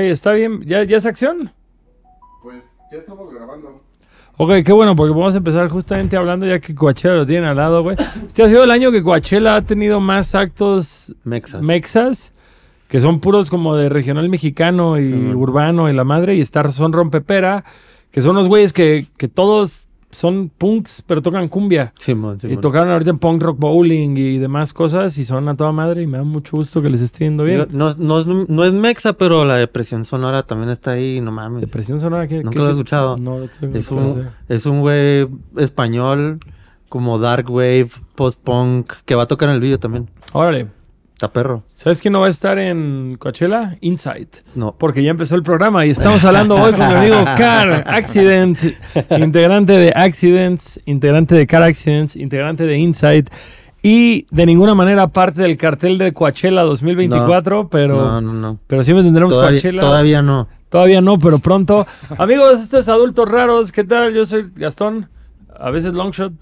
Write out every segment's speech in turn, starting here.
Está bien. ¿Ya, ya es acción? Pues ya estamos grabando. Ok, qué bueno, porque vamos a empezar justamente hablando ya que Coachella lo tienen al lado, güey. Este ha sido el año que Coachella ha tenido más actos Mexas. mexas, que son puros como de regional mexicano y urbano y la madre, y estar son rompepera, que son los güeyes que, que todos son punks, pero tocan cumbia. Simón, Y Simón. tocaron ahorita en punk rock bowling y demás cosas, y son a toda madre, y me da mucho gusto que les esté yendo bien. No, no, es, no es mexa, pero la depresión sonora también está ahí, no mames. Depresión sonora, ¿qué? Nunca qué- lo he escuchado. No, Es un, es un güey español, como dark wave, post-punk, que va a tocar en el video también. Órale. Está perro. ¿Sabes quién no va a estar en Coachella? Insight. No. Porque ya empezó el programa y estamos hablando hoy con mi amigo Car Accidents, integrante de Accidents, integrante de Car Accidents, integrante de Insight y de ninguna manera parte del cartel de Coachella 2024, pero, No, no, no. pero siempre tendremos Todavía, Coachella. todavía no. Todavía no, pero pronto. Amigos, esto es Adultos Raros. ¿Qué tal? Yo soy Gastón. A veces Longshot.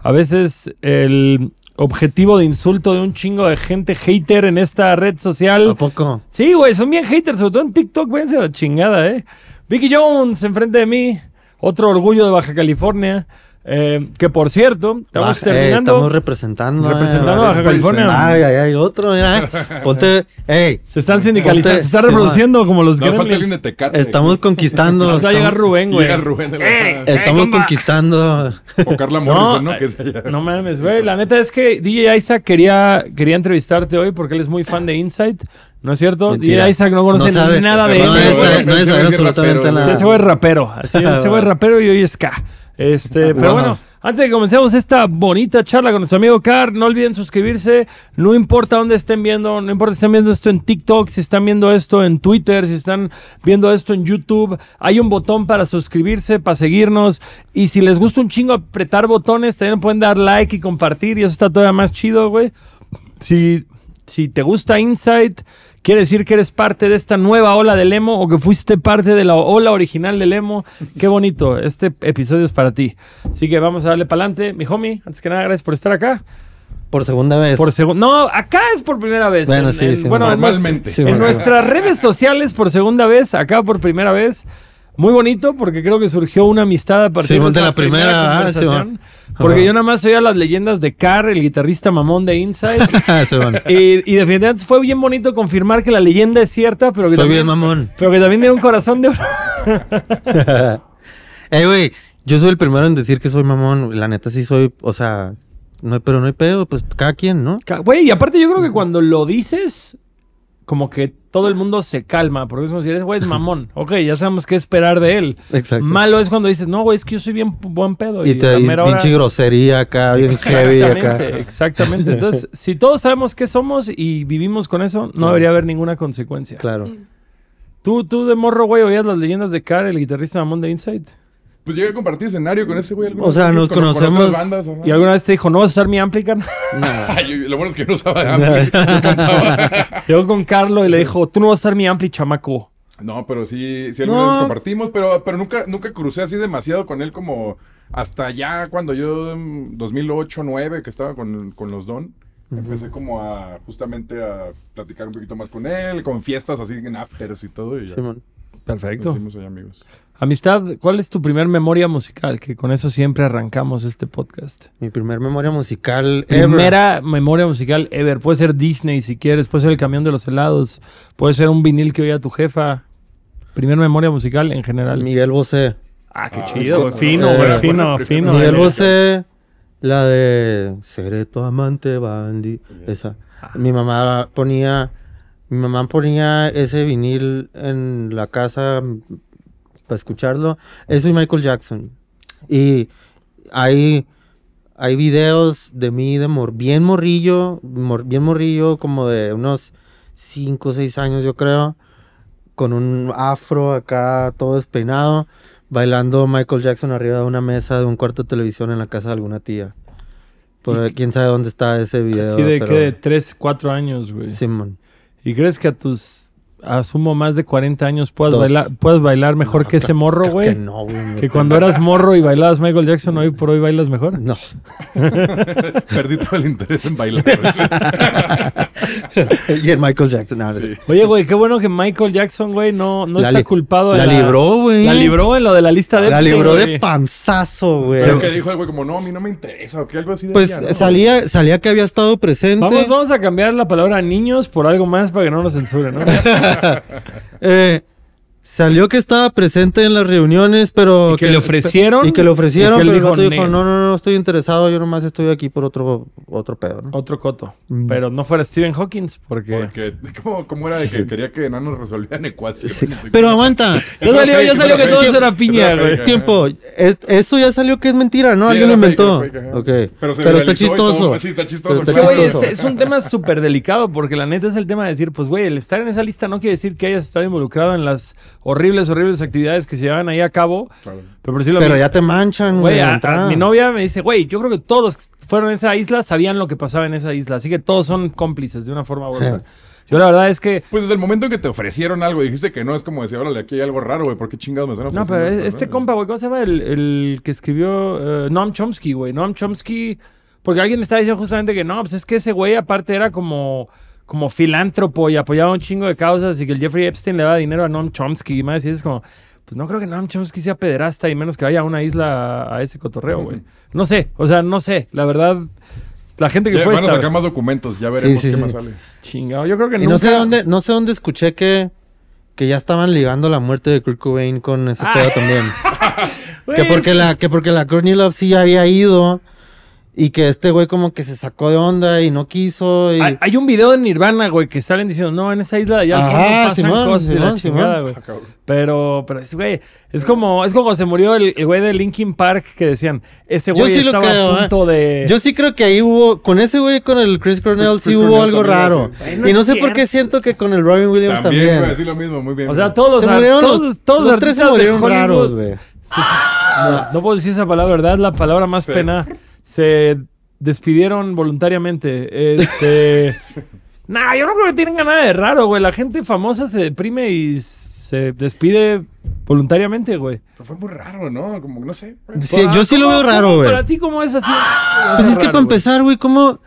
A veces el objetivo de insulto de un chingo de gente hater en esta red social. ¿A poco? Sí, güey, son bien haters, sobre todo en TikTok, váyanse a la chingada, ¿eh? Vicky Jones, enfrente de mí, otro orgullo de Baja California, eh, que por cierto, estamos Baja- eh, terminando, estamos representando. eh, Representando a Baja California. Ay, ay, ay, otro, mira. Ponte. Ey, se están sindicalizando, Ponte- se están sí, reproduciendo como los No, falta alguien gremlins. de Tecate. estamos conquistando. Nos va a llegar Rubén, güey. Llega Rubén de la... estamos conquistando. O Carla Morrison, ¿no? Que es allá. No mames, güey. La neta es que DJ Isaac quería, quería entrevistarte hoy porque él es muy fan de Insight. ¿No es cierto? Mentira. DJ Isaac no conoce No sabe. nada de No él. Pero no es absolutamente rapero, nada. Ese güey es rapero. Así es, ese güey es rapero y hoy es K. Este, pero Wow. bueno, antes de que comencemos esta bonita charla con nuestro amigo Car, no olviden suscribirse. No importa dónde estén viendo, no importa si están viendo esto en TikTok, si están viendo esto en Twitter, si están viendo esto en YouTube. Hay un botón para suscribirse, para seguirnos. Y si les gusta un chingo apretar botones, también pueden dar like y compartir. Y eso está todavía más chido, güey. Si, si te gusta Insight, quiere decir que eres parte de esta nueva ola del emo o que fuiste parte de la ola original del emo. Qué bonito. Este episodio es para ti. Así que vamos a darle para adelante. Mi homie, antes que nada, gracias por estar acá. Por segunda vez. Por segu- no, acá es por primera vez. Bueno, En- sí, en- sí, bueno, en, Normalmente. Sí, en bueno. nuestras redes sociales por segunda vez, acá por primera vez. Muy bonito porque creo que surgió una amistad a partir Sí, de la primera, ah, conversación. porque yo nada más oía las leyendas de Carr, el guitarrista mamón de. Sí, bueno. Y, y definitivamente fue bien bonito confirmar que la leyenda es cierta, pero que, Soy también, bien mamón. pero que también tiene un corazón de oro. Ey, güey, yo soy el primero en decir que soy mamón. La neta sí soy, o sea, no hay, pero no hay pedo, pues cada quien, ¿no? Güey, y aparte yo creo que cuando lo dices, como que todo el mundo se calma, porque es como si eres, güey, es mamón. Ok, ya sabemos qué esperar de él. Exacto. Malo es cuando dices, no, güey, es que yo soy bien buen pedo. y te a la dices mera hora- pinche grosería acá, bien heavy acá. Exactamente. Entonces, si todos sabemos qué somos y vivimos con eso, no debería haber ninguna consecuencia. Claro. ¿Tú, tú de morro, güey, oías las leyendas de Carr, el guitarrista mamón de Insight? Pues llegué a compartir escenario con ese güey. O sea, nos con- con conocemos- bandas, ajá. ¿Y alguna vez te dijo, no vas a usar mi amplicar? Yo- lo bueno es que yo no usaba ampli, yo cantaba. Llegó con Carlo y le dijo, tú no vas a usar mi ampli, chamaco. No, pero sí, sí algunas No. veces compartimos, pero, pero nunca, nunca crucé así demasiado con él como hasta ya cuando yo en 2008, 2009, que estaba con, con los Don, empecé como a justamente a platicar un poquito más con él, con fiestas así en afters y todo, y ya Nos Perfecto. hicimos ahí amigos. Amistad, ¿cuál es tu primer memoria musical? Que con eso siempre arrancamos este podcast. Mi primer memoria musical. ever. Primera memoria musical ever. Puede ser Disney si quieres, puede ser el camión de los helados, puede ser un vinil que oía tu jefa. Primer memoria musical en general. Miguel Bosé. Ah, qué Ah, chido, güey. eh, Fino, eh, güey. bueno, Fino, primero- fino. Miguel eh. Bosé, la de Seré tu amante, Bandy. Esa. Ah. Mi mamá ponía. Mi mamá ponía ese vinil en la casa para escucharlo. Eso y Michael Jackson. Y hay, hay videos de mí de mor bien morrillo, mor- bien morrillo, como de unos 5 o 6 años, yo creo, con un afro acá, todo despeinado, bailando Michael Jackson arriba de una mesa de un cuarto de televisión en la casa de alguna tía. Por quién sabe dónde está ese video. Así de pero- que de 3, 4 años, güey. Simón. ¿Y crees que a tus asumo, más de 40 años puedas, Dos. bailar, puedas bailar mejor No, que ese morro, güey. Que no, güey. Que cuando eras morro y bailabas Michael Jackson, hoy por hoy bailas mejor. No. Perdí todo el interés en bailar. y el Michael Jackson. no, Sí. Oye, güey, qué bueno que Michael Jackson, güey, no, no La está culpado. de La libró, güey. La libró en lo de la lista de La Epstein, libró de panzazo, güey. Creo que dijo el güey como, no, a mí no me interesa, o que algo así Pues ¿no? salía, salía que había estado presente. Vamos, vamos a cambiar la palabra niños por algo más para que no nos censuren, ¿no? Eh, salió que estaba presente en las reuniones, pero... Y que le ofrecieron, Y que le ofrecieron, que pero el dijo, vato dijo, "Ne". no, no, no, estoy interesado, yo nomás estoy aquí por otro, otro pedo, ¿no? Otro coto. Mm. Pero no fuera Stephen Hawking, porque... Porque, ¿cómo, cómo era de que quería que enanos resolvieran ecuaciones? Pero aguanta, Ya Eso salió, ya salió eso que todo eso era piña, Eso güey. tiempo, es- esto ya salió que es mentira, ¿no? Sí, Alguien lo inventó. fake, ajá. ok. Pero se Pero está chistoso. todo, sí, está chistoso, Pero está güey, es, chistoso. es un tema súper delicado porque la neta es el tema de decir, pues, güey, el estar en esa lista no quiere decir que hayas estado involucrado en las horribles, horribles actividades que se llevan ahí a cabo. Claro. Pero por Pero ya te manchan, güey. A- a mi novia me dice, güey, yo creo que todos fueron a esa isla sabían lo que pasaba en esa isla, así que todos son cómplices de una forma u otra. Yo la verdad es que... Pues desde el momento en que te ofrecieron algo y dijiste que no, es como decir, órale, aquí hay algo raro, güey, ¿por qué chingados me están No, pero esto, este no? compa, güey, ¿cómo se llama? El, el que escribió eh, Noam Chomsky, güey. Noam Chomsky, porque alguien me estaba diciendo justamente que no, pues es que ese güey aparte era como, como filántropo y apoyaba un chingo de causas y que el Jeffrey Epstein le daba dinero a Noam Chomsky y más, y es como, pues no creo que Noam Chomsky sea pederasta y menos que vaya a una isla a, ese cotorreo, güey. No sé, o sea, no sé, la verdad, la gente que Ya, fue... van a sabe. sacar más documentos, ya veremos sí, qué sí. más sale. Chingado, yo creo que Y nunca... no sé dónde, no sé dónde escuché que, que ya estaban ligando la muerte de Kurt Cobain con ese Ah. pedo también. Que porque la, que porque la Courtney Love sí había ido. Y que este güey como que se sacó de onda y no quiso. Y... Hay, hay un video de Nirvana, güey, que salen diciendo, no, en esa isla de allá al Ajá, pasan Simón, cosas y la Simón, chingada, Simón. güey. Ah. Pero, pero es, güey, es como, es como cuando se murió el, el güey de Linkin Park que decían, ese güey sí estaba creo, a punto de... Yo sí creo que ahí hubo, con ese güey, con el Chris Cornell, Chris sí hubo Cornell algo raro. sí. Ay, no y no es sé por qué siento que con el Robin Williams También, también. lo mismo, muy bien. o sea, todos los, Se ar- murieron todos, los- todos los tres se murieron raros, güey. Sí, no, no puedo decir esa palabra, ¿verdad? La palabra más Sí. pena. Se despidieron voluntariamente. Este... nah, yo no creo que tengan nada de raro, güey. La gente famosa se deprime y se despide voluntariamente, güey. Pero fue muy raro, ¿no? Como, no sé. güey. Sí, yo sí lo ¿Cómo- veo raro, güey. Para ti, ¿cómo es así? Pues es que para empezar, güey, ¿cómo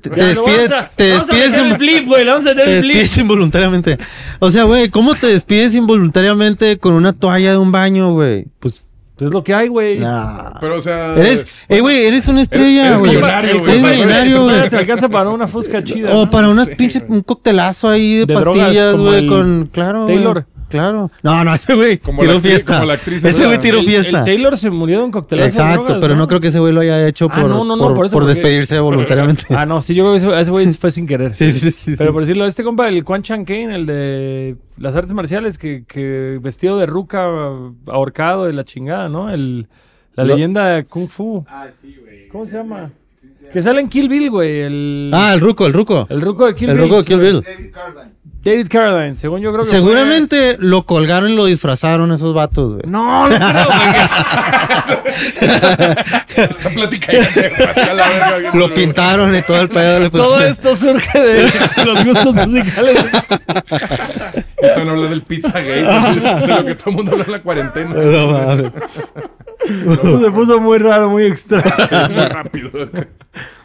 te, despides, a- te despides, in- flip, güey. le Vamos a meter te el flip. despides involuntariamente? O sea, güey, ¿cómo te despides involuntariamente con una toalla de un baño, güey? Pues, Es lo que hay, güey. nah. Pero, o sea. Eres, eh, güey, eres una estrella, eres güey. millonario, El güey. Eres Eres millonario, güey. Te alcanza para una fusca chida. O ¿no? para unas sé, pinches, un coctelazo ahí de, pastillas, güey, con, claro, güey, Taylor. Claro. No, no, ese güey Como tiró la actriz- fiesta. como la actriz ese güey tiró El- fiesta. El Taylor se murió de un coctelazo. de Exacto, drogas, pero no creo que ese güey lo haya hecho Ah, por, no, no, no, por, por eso, por porque- despedirse voluntariamente. Ah, no, sí, yo creo que ese, güey fue sin querer. sí, sí, sí. Pero sí. por decirlo, este compa, el Quan Chan Kane, el de las artes marciales, que, que vestido de ruca, ahorcado de la chingada, ¿no? El, la Lo- leyenda de Kung Fu. Ah, sí, güey. ¿Cómo se llama? Que sale en Kill Bill, güey. El, Ah, el ruco, el ruco. el ruco de Kill El Bill. ruco de Kill Bill. David. David Carradine, según yo creo que Seguramente lo colgaron y lo disfrazaron esos vatos, güey. No, no creo, güey. Esta plática ya se pasó a la verga. Lo pintaron y todo el pedo. le Todo pusieron- esto surge de los gustos musicales. Están hablando del Pizzagate, de lo que todo el mundo habla en la cuarentena. No mames. Se puso muy raro, muy extraño. Sí, muy rápido.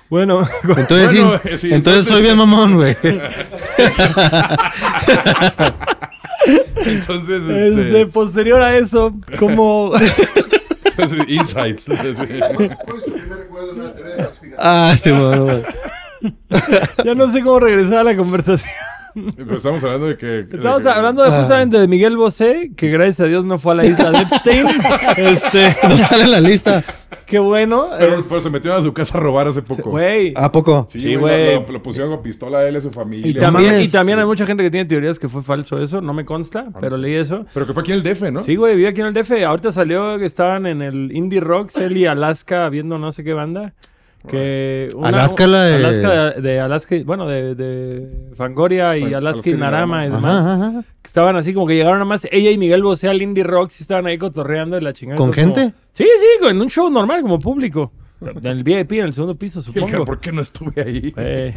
Bueno, Entonces, Bueno, sí, sí, entonces soy bien mamón, güey. Entonces, este, este. posterior a eso, como entonces, Insight. ¿Cuál es tu primer recuerdo de una teoría de conspiración? Ah, sí, bueno, güey. ya no sé cómo regresar a la conversación. Pero estamos hablando de que. Estamos de que- hablando de Ah. justamente de Miguel Bosé, que gracias a Dios no fue a la isla de Epstein. este, No sale en la lista. qué bueno. Pero, es- pero se metieron a su casa a robar hace poco. Güey. ¿A poco? Sí, güey. Lo, pusieron con pistola a él y a su familia. Y también, y también hay mucha gente que tiene teorías que fue falso eso, no me consta, pero sí. leí eso. Pero que fue aquí en el DF, ¿no? Sí, güey, vive aquí en el DF. Ahorita salió que estaban en el Indie Rocks, él y Alaska viendo no sé qué banda. Que Alaska, la de- Alaska de, de Alaska, bueno, de, de Fangoria y Alaska y Narama y demás. ajá, ajá. Que estaban así como que llegaron nada más ella y Miguel Bosé al Indie Rocks y estaban ahí cotorreando de la chingada. ¿Con Entonces, gente? como- sí, sí, en un show normal como público. En el VIP, en el segundo piso, Y el que, supongo. ¿Por qué no estuve ahí? Eh,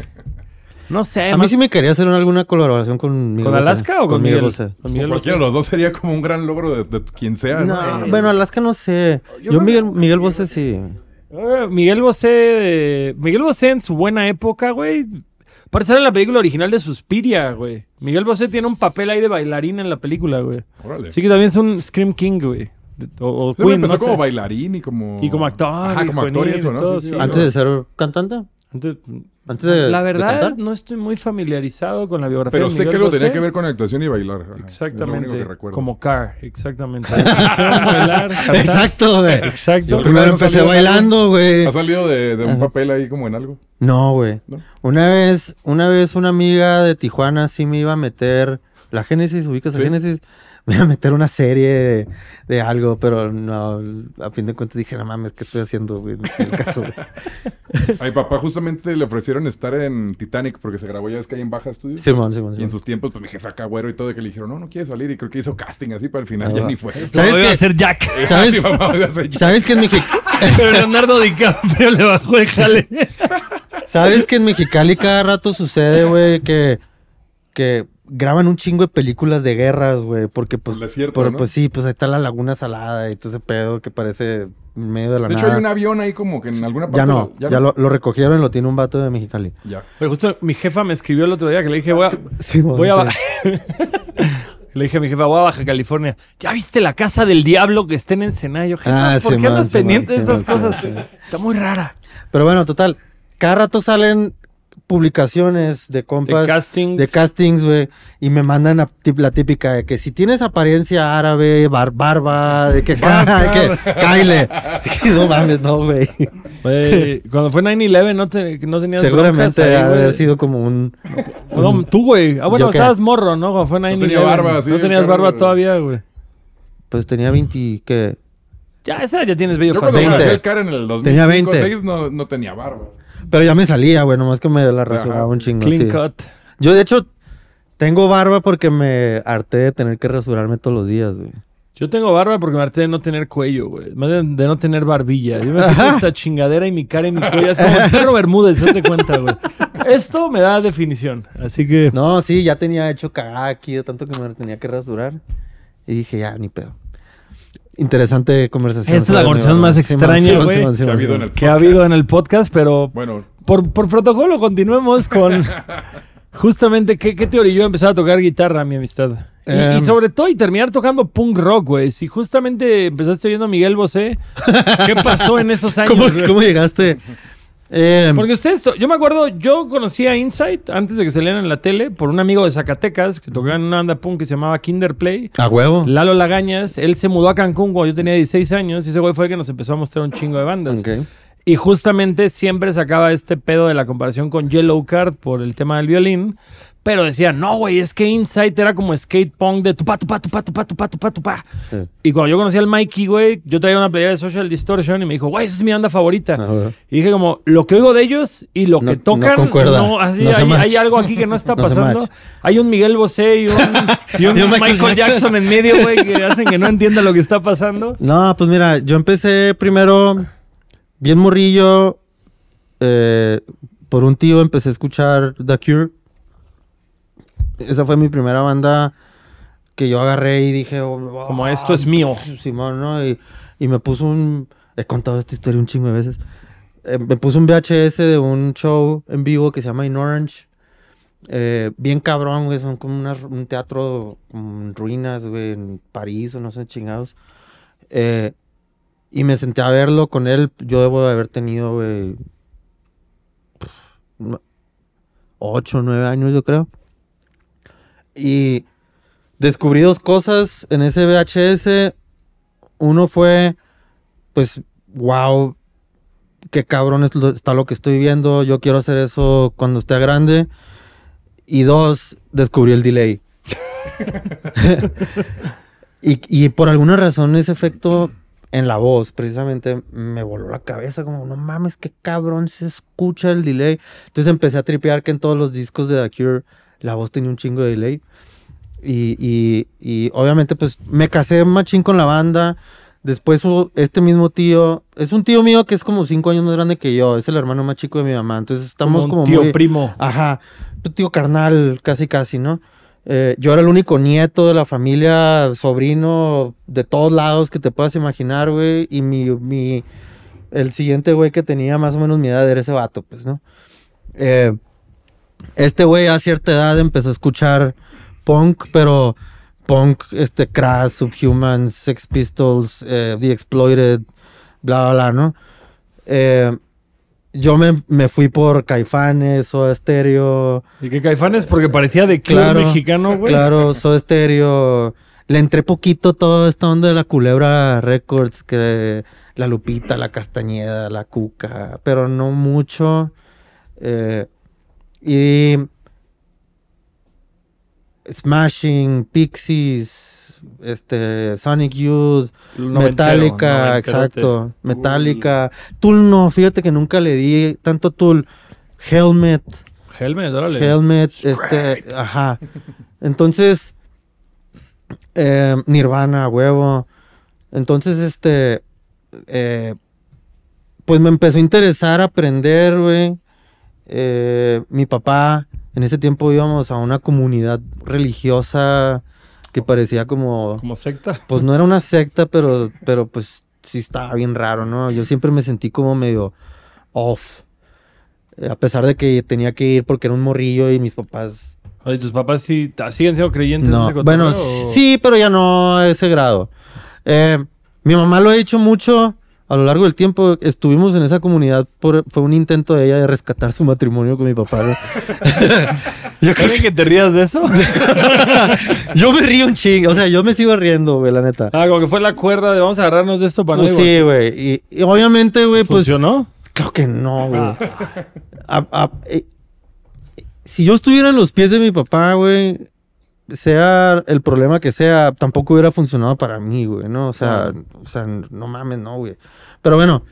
No sé, A mí sí me quería hacer alguna colaboración con Miguel ¿Con Bosé. Alaska o con, Miguel Miguel? Bosé. Con Miguel cualquiera de Bosé. los dos sería como un gran logro de, de quien sea. No, ¿no? bueno, Alaska no sé. Yo, Miguel, Miguel Bosé sí. Eh, Miguel Bosé, Miguel Bosé en su buena época, güey. Parece en la película original de Suspiria, güey. Miguel Bosé tiene un papel ahí de bailarín en la película, güey. Órale. Sí que también es un Scream King, güey. O, o Queen, empezó no como sé. bailarín y como... Y como actor, Ajá, y como actor y eso, ¿no? todo, Sí, sí. sí. Antes de ser cantante. Antes- Antes de, la verdad, no estoy muy familiarizado con la biografía Pero de sé que algo tenía que ver con actuación y bailar. ajá. Es lo único Exactamente. que recuerdo. Como Car, exactamente. Actuación, bailar, cantar. Exacto, güey. Exacto. Yo Primero ¿No ha empecé bailando, güey. ¿Has salido de, de un Ajá. papel ahí como en algo? No, güey. ¿No? Una vez, una vez una amiga de Tijuana sí me iba a meter, la Génesis, ubicas a Sí. Génesis, me iba a meter una serie de, de algo, pero no, a fin de cuentas dije, no mames, ¿qué estoy haciendo, güey? Tiene caso, güey". A mi papá justamente le ofrecieron estar en Titanic porque se grabó ya ves que hay en Baja Studio. Simón, Simón, Y en Simón. sus tiempos, pues mi jefe acá güero y todo, que le dijeron, no, no quiere salir. Y creo que hizo casting así, pero al final ya va. ni fue. ¿Sabes a ser Jack. ¿Sabes? Sí, mamá, a ser yo. ¿Sabes que en Pero Leonardo DiCaprio le bajó el jale. ¿Sabes que en Mexicali cada rato sucede, güey, que, que graban un chingo de películas de guerras, güey? Porque, pues, desierto, por- ¿no? pues sí, pues ahí está la laguna salada y todo ese pedo que parece medio de la De hecho, nada. hay un avión ahí como que en alguna parte. Ya no, de- ya, Lo, lo recogieron y lo tiene un vato de Mexicali. Ya. Pero justo mi jefa me escribió el otro día que le dije, voy a, voy a. Le dije a mi jefa, voy a Baja California. ¿Ya viste la casa del diablo que está en Ensenada? Yo, jefa, Ah, ¿por qué andas pendiente de esas cosas? Está muy rara. Pero bueno, total. Cada rato salen publicaciones de De compas, de, castings. castings, güey. Y me mandan la, tip- la típica de que si tienes apariencia árabe, bar- barba, de que, de que Kyle. no mames, no, güey. Cuando fue 9-11 no, te, no tenías broncas Seguramente ahí, de haber sido como un. No, tú, güey. Ah, bueno, estabas morro, ¿no? Cuando fue 9-11. tenía barba, sí, No tenías el barba carro- todavía, güey. Pues tenía 20, ¿qué? Ya, esa ya tienes bello Yo cuando fácil. 20. conocí al Karen en el 2005 Tenía 20. 2006 no, no tenía barba. Pero ya me salía, güey, nomás que me la rasuraba Ajá, un chingo. Clean sí. cut. Yo, de hecho, tengo barba porque me harté de tener que rasurarme todos los días, güey. Yo tengo barba porque me harté de no tener cuello, güey. Más de, de no tener barbilla. Yo me quito esta chingadera y mi cara y mi cuello. Es como el perro Bermúdez, date cuenta, güey. Esto me da definición. Así que... No, sí, ya tenía hecho cagada aquí de tanto que me tenía que rasurar. Y dije, ya, ni pedo. Interesante conversación. Esta es la conversación más extraña, güey, que ha habido en el podcast. pero Bueno, por, por protocolo continuemos con justamente qué, qué te orilló a empezar a tocar guitarra, mi amistad. Y, Em. y sobre todo, y terminar tocando punk rock, güey. Si justamente empezaste oyendo a Miguel Bosé, ¿qué pasó en esos años? Cómo llegaste? Eh, Porque ustedes, yo me acuerdo, yo conocí a Insight antes de que salieran en la tele por un amigo de Zacatecas que tocaba en una banda punk que se llamaba Kinder Play. a huevo. Lalo Lagañas, él se mudó a Cancún cuando yo tenía 16 años y ese güey fue el que nos empezó a mostrar un chingo de bandas. Y justamente siempre sacaba este pedo de la comparación con Yellow Card por el tema del violín. Pero decía, no, güey, es que Insight era como skate punk de tupa, tupa, tupa, tupa, tupa, tupa, tupa. Sí. Y cuando yo conocí al Mikey, güey, yo traía una playera de Social Distortion y me dijo, güey, esa es mi banda favorita. A huevo. Y dije como, lo que oigo de ellos y lo No- que no tocan, concuerda. no, así, No hay, algo aquí que no está No pasando. Hay un Miguel Bosé y un, y Michael, Michael Jackson. Jackson en medio, güey, que hacen que no entienda lo que está pasando. No, pues mira, yo empecé primero bien morrillo. eh, por un tío empecé a escuchar The Cure. Esa fue mi primera banda que yo agarré y dije... oh, Como esto es mío. Simón, ¿no? Y, y me puso un... He contado esta historia un chingo de veces. Eh, me puso un VHS de un show en vivo que se llama In Orange. Eh, bien cabrón, güey. Son como un teatro en ruinas, güey, en París o no sé, chingados. Eh, y me senté a verlo con él. Yo debo de haber tenido, güey, no- ocho o nueve años, yo creo. Y descubrí dos cosas en ese VHS. Uno fue, pues, wow, qué cabrón está lo que estoy viendo. Yo quiero hacer eso cuando esté grande. Y dos, descubrí el delay. y, y por alguna razón ese efecto en la voz, precisamente, me voló la cabeza. Como, no mames, qué cabrón se escucha el delay. Entonces empecé a tripear que en todos los discos de The Cure la voz tenía un chingo de delay. Y, y, y obviamente, pues me casé machín con la banda. Después este mismo tío, es un tío mío que es como cinco años más grande que yo, es el hermano más chico de mi mamá. Entonces estamos un como, tío muy. primo. Ajá. tío carnal, casi casi, ¿no? Eh, yo era el único nieto de la familia, sobrino de todos lados que te puedas imaginar, güey. Y mi, mi, el siguiente güey que tenía más o menos mi edad era ese vato, pues, ¿no? Eh, este güey a cierta edad empezó a escuchar punk, pero punk, este, Crash, Subhumans, Sex Pistols, eh, The Exploited, bla, bla, bla, ¿no? Eh, yo me, me fui por Caifanes, o Stereo, ¿Y qué caifanes? Porque parecía de Claro, mexicano, güey. Claro, Soda Stereo. Le entré poquito toda esta onda de la Culebra Records, que la Lupita, la Castañeda, la Cuca, pero no mucho. Eh, y Smashing, Pixies, este, Sonic Youth, Noventero, Metallica, exacto. Metallica. Tool no, fíjate que nunca le di tanto Tool. Helmet. Helmet, órale. Helmet, este, ajá. Entonces, eh, Nirvana, huevo. Entonces, este, eh, pues me empezó a interesar aprender, güey. Eh, mi papá, en ese tiempo íbamos a una comunidad religiosa que parecía como, Como secta. pues no era una secta, pero, pero pues sí estaba bien raro, ¿no? Yo siempre me sentí como medio off. Eh, A pesar de que tenía que ir porque era un morrillo y mis papás Oye, ¿tus papás sí siguen siendo creyentes de no, ese bueno, o- sí, pero ya no a ese grado. Eh, mi mamá lo ha hecho mucho a lo largo del tiempo. Estuvimos en esa comunidad, por, fue un intento de ella de rescatar su matrimonio con mi papá. ¿no? yo, creo ¿Quieren que te rías de eso? yo me río un chingo, o sea, yo me sigo riendo, güey, la neta. ah, como que fue la cuerda de vamos a agarrarnos de esto para no Pues sí, divorciar. güey. Y, y obviamente, güey, pues... ¿Funcionó? Claro que no, güey. A- a- eh, si yo estuviera en los pies de mi papá, güey, sea el problema que sea, tampoco hubiera funcionado para mí, güey, ¿no? O sea, o sea no mames, no, güey. Pero bueno,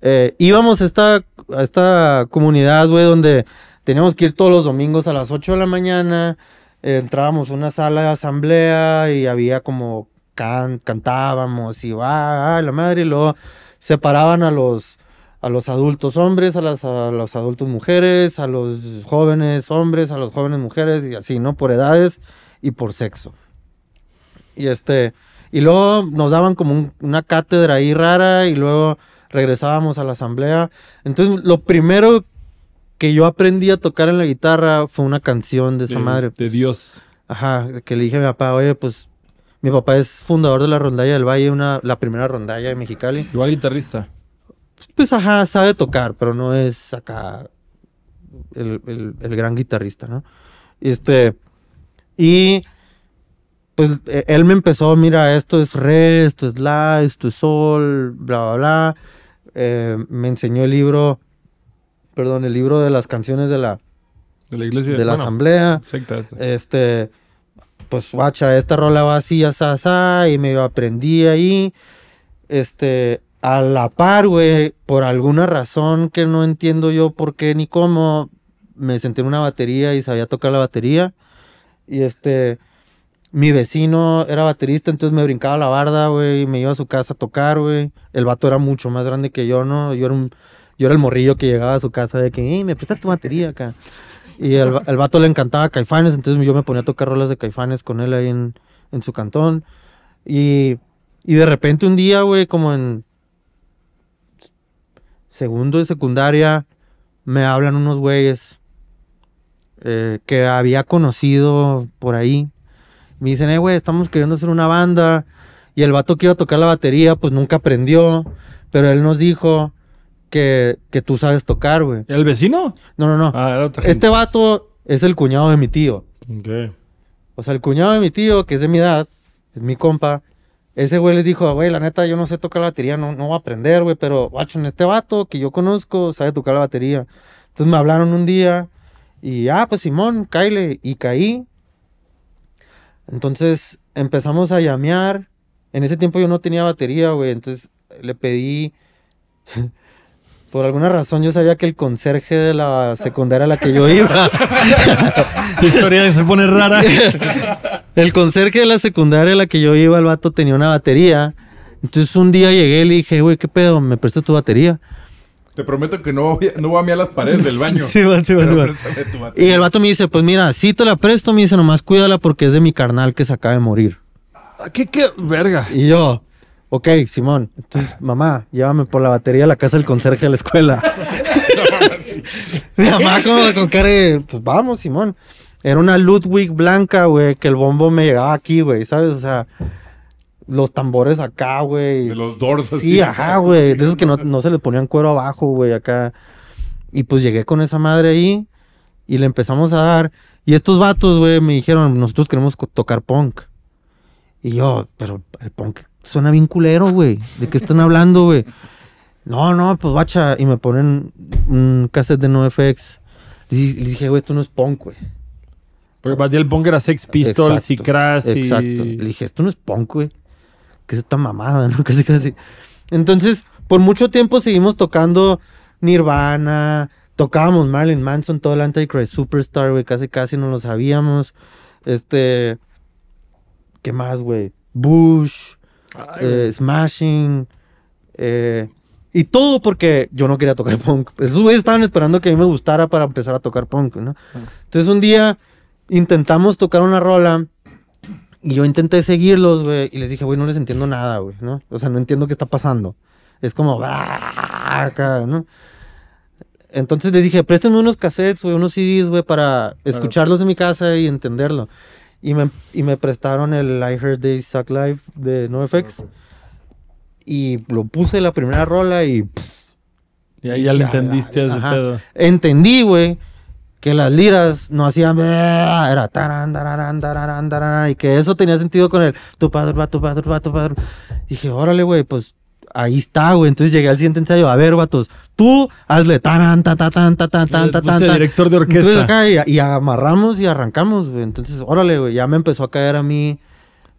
eh, íbamos a esta, a esta comunidad, güey, donde teníamos que ir todos los domingos a las 8 de la mañana. eh, entrábamos a una sala de asamblea y había como can- cantábamos y va, ah, la madre, y luego separaban a los a los adultos hombres, a, las, a los adultos mujeres, a los jóvenes hombres, a los jóvenes mujeres y así, ¿no? Por edades y por sexo. Y este, y luego nos daban como un- una cátedra ahí rara y luego regresábamos a la asamblea. Entonces, lo primero que yo aprendí a tocar en la guitarra fue una canción de esa De- madre. De Dios. Ajá, que le dije a mi papá, oye, pues mi papá es fundador de la Rondalla del Valle, una, la primera rondalla de Mexicali. Igual guitarrista. Pues ajá, sabe tocar, pero no es acá el, el- el gran guitarrista, ¿no? Este, y pues e- él me empezó, mira, esto es re, esto es la, esto es sol, bla, bla, bla. Eh, me enseñó el libro, perdón, el libro de las canciones de la, De la iglesia. de la bueno, asamblea. Secta esa. Este, pues guacha, esta rola va así, así, así, y medio aprendí ahí. Este, a la par, güey, por alguna razón que no entiendo yo por qué ni cómo, me senté en una batería y sabía tocar la batería. Y este, mi vecino era baterista, entonces me brincaba la barda, güey, me iba a su casa a tocar, güey. El vato era mucho más grande que yo, ¿no? Yo era yo era el morrillo que llegaba a su casa de que, hey, me prestas tu batería acá. Y el, el vato le encantaba Caifanes, entonces yo me ponía a tocar rolas de Caifanes con él ahí en, en su cantón. Y, y de repente un día, güey, como en segundo de secundaria, me hablan unos güeyes eh, que había conocido por ahí. Me dicen, eh, güey, estamos queriendo hacer una banda. Y el vato que iba a tocar la batería, pues nunca aprendió. Pero él nos dijo que, que tú sabes tocar, güey. ¿El vecino? No, no, no. Ah, Este vato es el cuñado de mi tío. Ok. O sea, el cuñado de mi tío, que es de mi edad, es mi compa. Ese güey les dijo, güey, la neta, yo no sé tocar la batería, no, no voy a aprender, güey, pero, guacho, en este vato que yo conozco sabe tocar la batería. Entonces me hablaron un día y, ah, pues Simón, caile. Y caí. Entonces empezamos a llamear. En ese tiempo yo no tenía batería, güey, entonces le pedí... Por alguna razón yo sabía que el conserje de la secundaria a la que yo iba Esa historia se pone rara. El conserje de la secundaria a la que yo iba, el vato tenía una batería. Entonces un día llegué y le dije, güey, ¿qué pedo? ¿Me prestas tu batería? Te prometo que no voy, a- no voy a mirar las paredes del baño. Sí, va, sí, va, sí, va. Y el vato me dice, pues mira, sí te la presto, me dice, nomás cuídala porque es de mi carnal que se acaba de morir. Ah, ¿Qué, qué? Verga. Y yo, ok, Simón. Entonces, mamá, llévame por la batería a la casa del conserje de la escuela. Mi mamá como con cara de, pues vamos, Simón. Era una Ludwig blanca, güey, que el bombo me llegaba aquí, güey, ¿sabes? O sea, los tambores acá, güey. De los doors así. Sí, ajá, güey. De esos que no, no se le ponían cuero abajo, güey, acá. Y pues llegué con esa madre ahí y le empezamos a dar. Y estos vatos, güey, me dijeron, nosotros queremos tocar punk. Y yo, pero el punk suena bien culero, güey. ¿De qué están hablando, güey? No, no, pues bacha. Y me ponen un cassette de NoFX. Y les dije, güey, esto no es punk, güey. Porque para ti el punk era Sex Pistols y Crash y... Exacto. Le dije, esto no es punk, güey. ¿Qué es esta mamada, no? Casi, casi. Entonces, por mucho tiempo seguimos tocando Nirvana. Tocábamos Marilyn Manson, todo el Antichrist Superstar, güey. Casi, casi no lo sabíamos. Este... ¿Qué más, güey? Bush. Ay, eh, Smashing. eh, y todo porque yo no quería tocar punk. Esos güeyes estaban esperando que a mí me gustara para empezar a tocar punk, ¿no? Entonces un día intentamos tocar una rola y yo intenté seguirlos, güey, y les dije, güey, no les entiendo nada, güey, ¿no? O sea, no entiendo qué está pasando. Es como, "Ah", acá, ¿no? Entonces les dije, préstenme unos cassettes, güey, unos CDs, güey, para escucharlos en mi casa y entenderlo. Y me, y me prestaron el I Heard They Suck Live de NoFX. Y lo puse la primera rola y pff, Y ahí ya le entendiste a ese pedo. entendí, güey, que las liras no hacían era taran, tararán, tararán, tararán, y que eso tenía sentido con el tu padre va, tu padre va, tu padre. Dije, órale, güey, pues ahí está, güey. Entonces llegué al siguiente ensayo, a ver, vatos, tú hazle taran, ta, ta, tan, ta, tan, director de Entonces orquesta. acá y, y amarramos y arrancamos, güey. Entonces, órale, güey, ya me empezó a caer a mí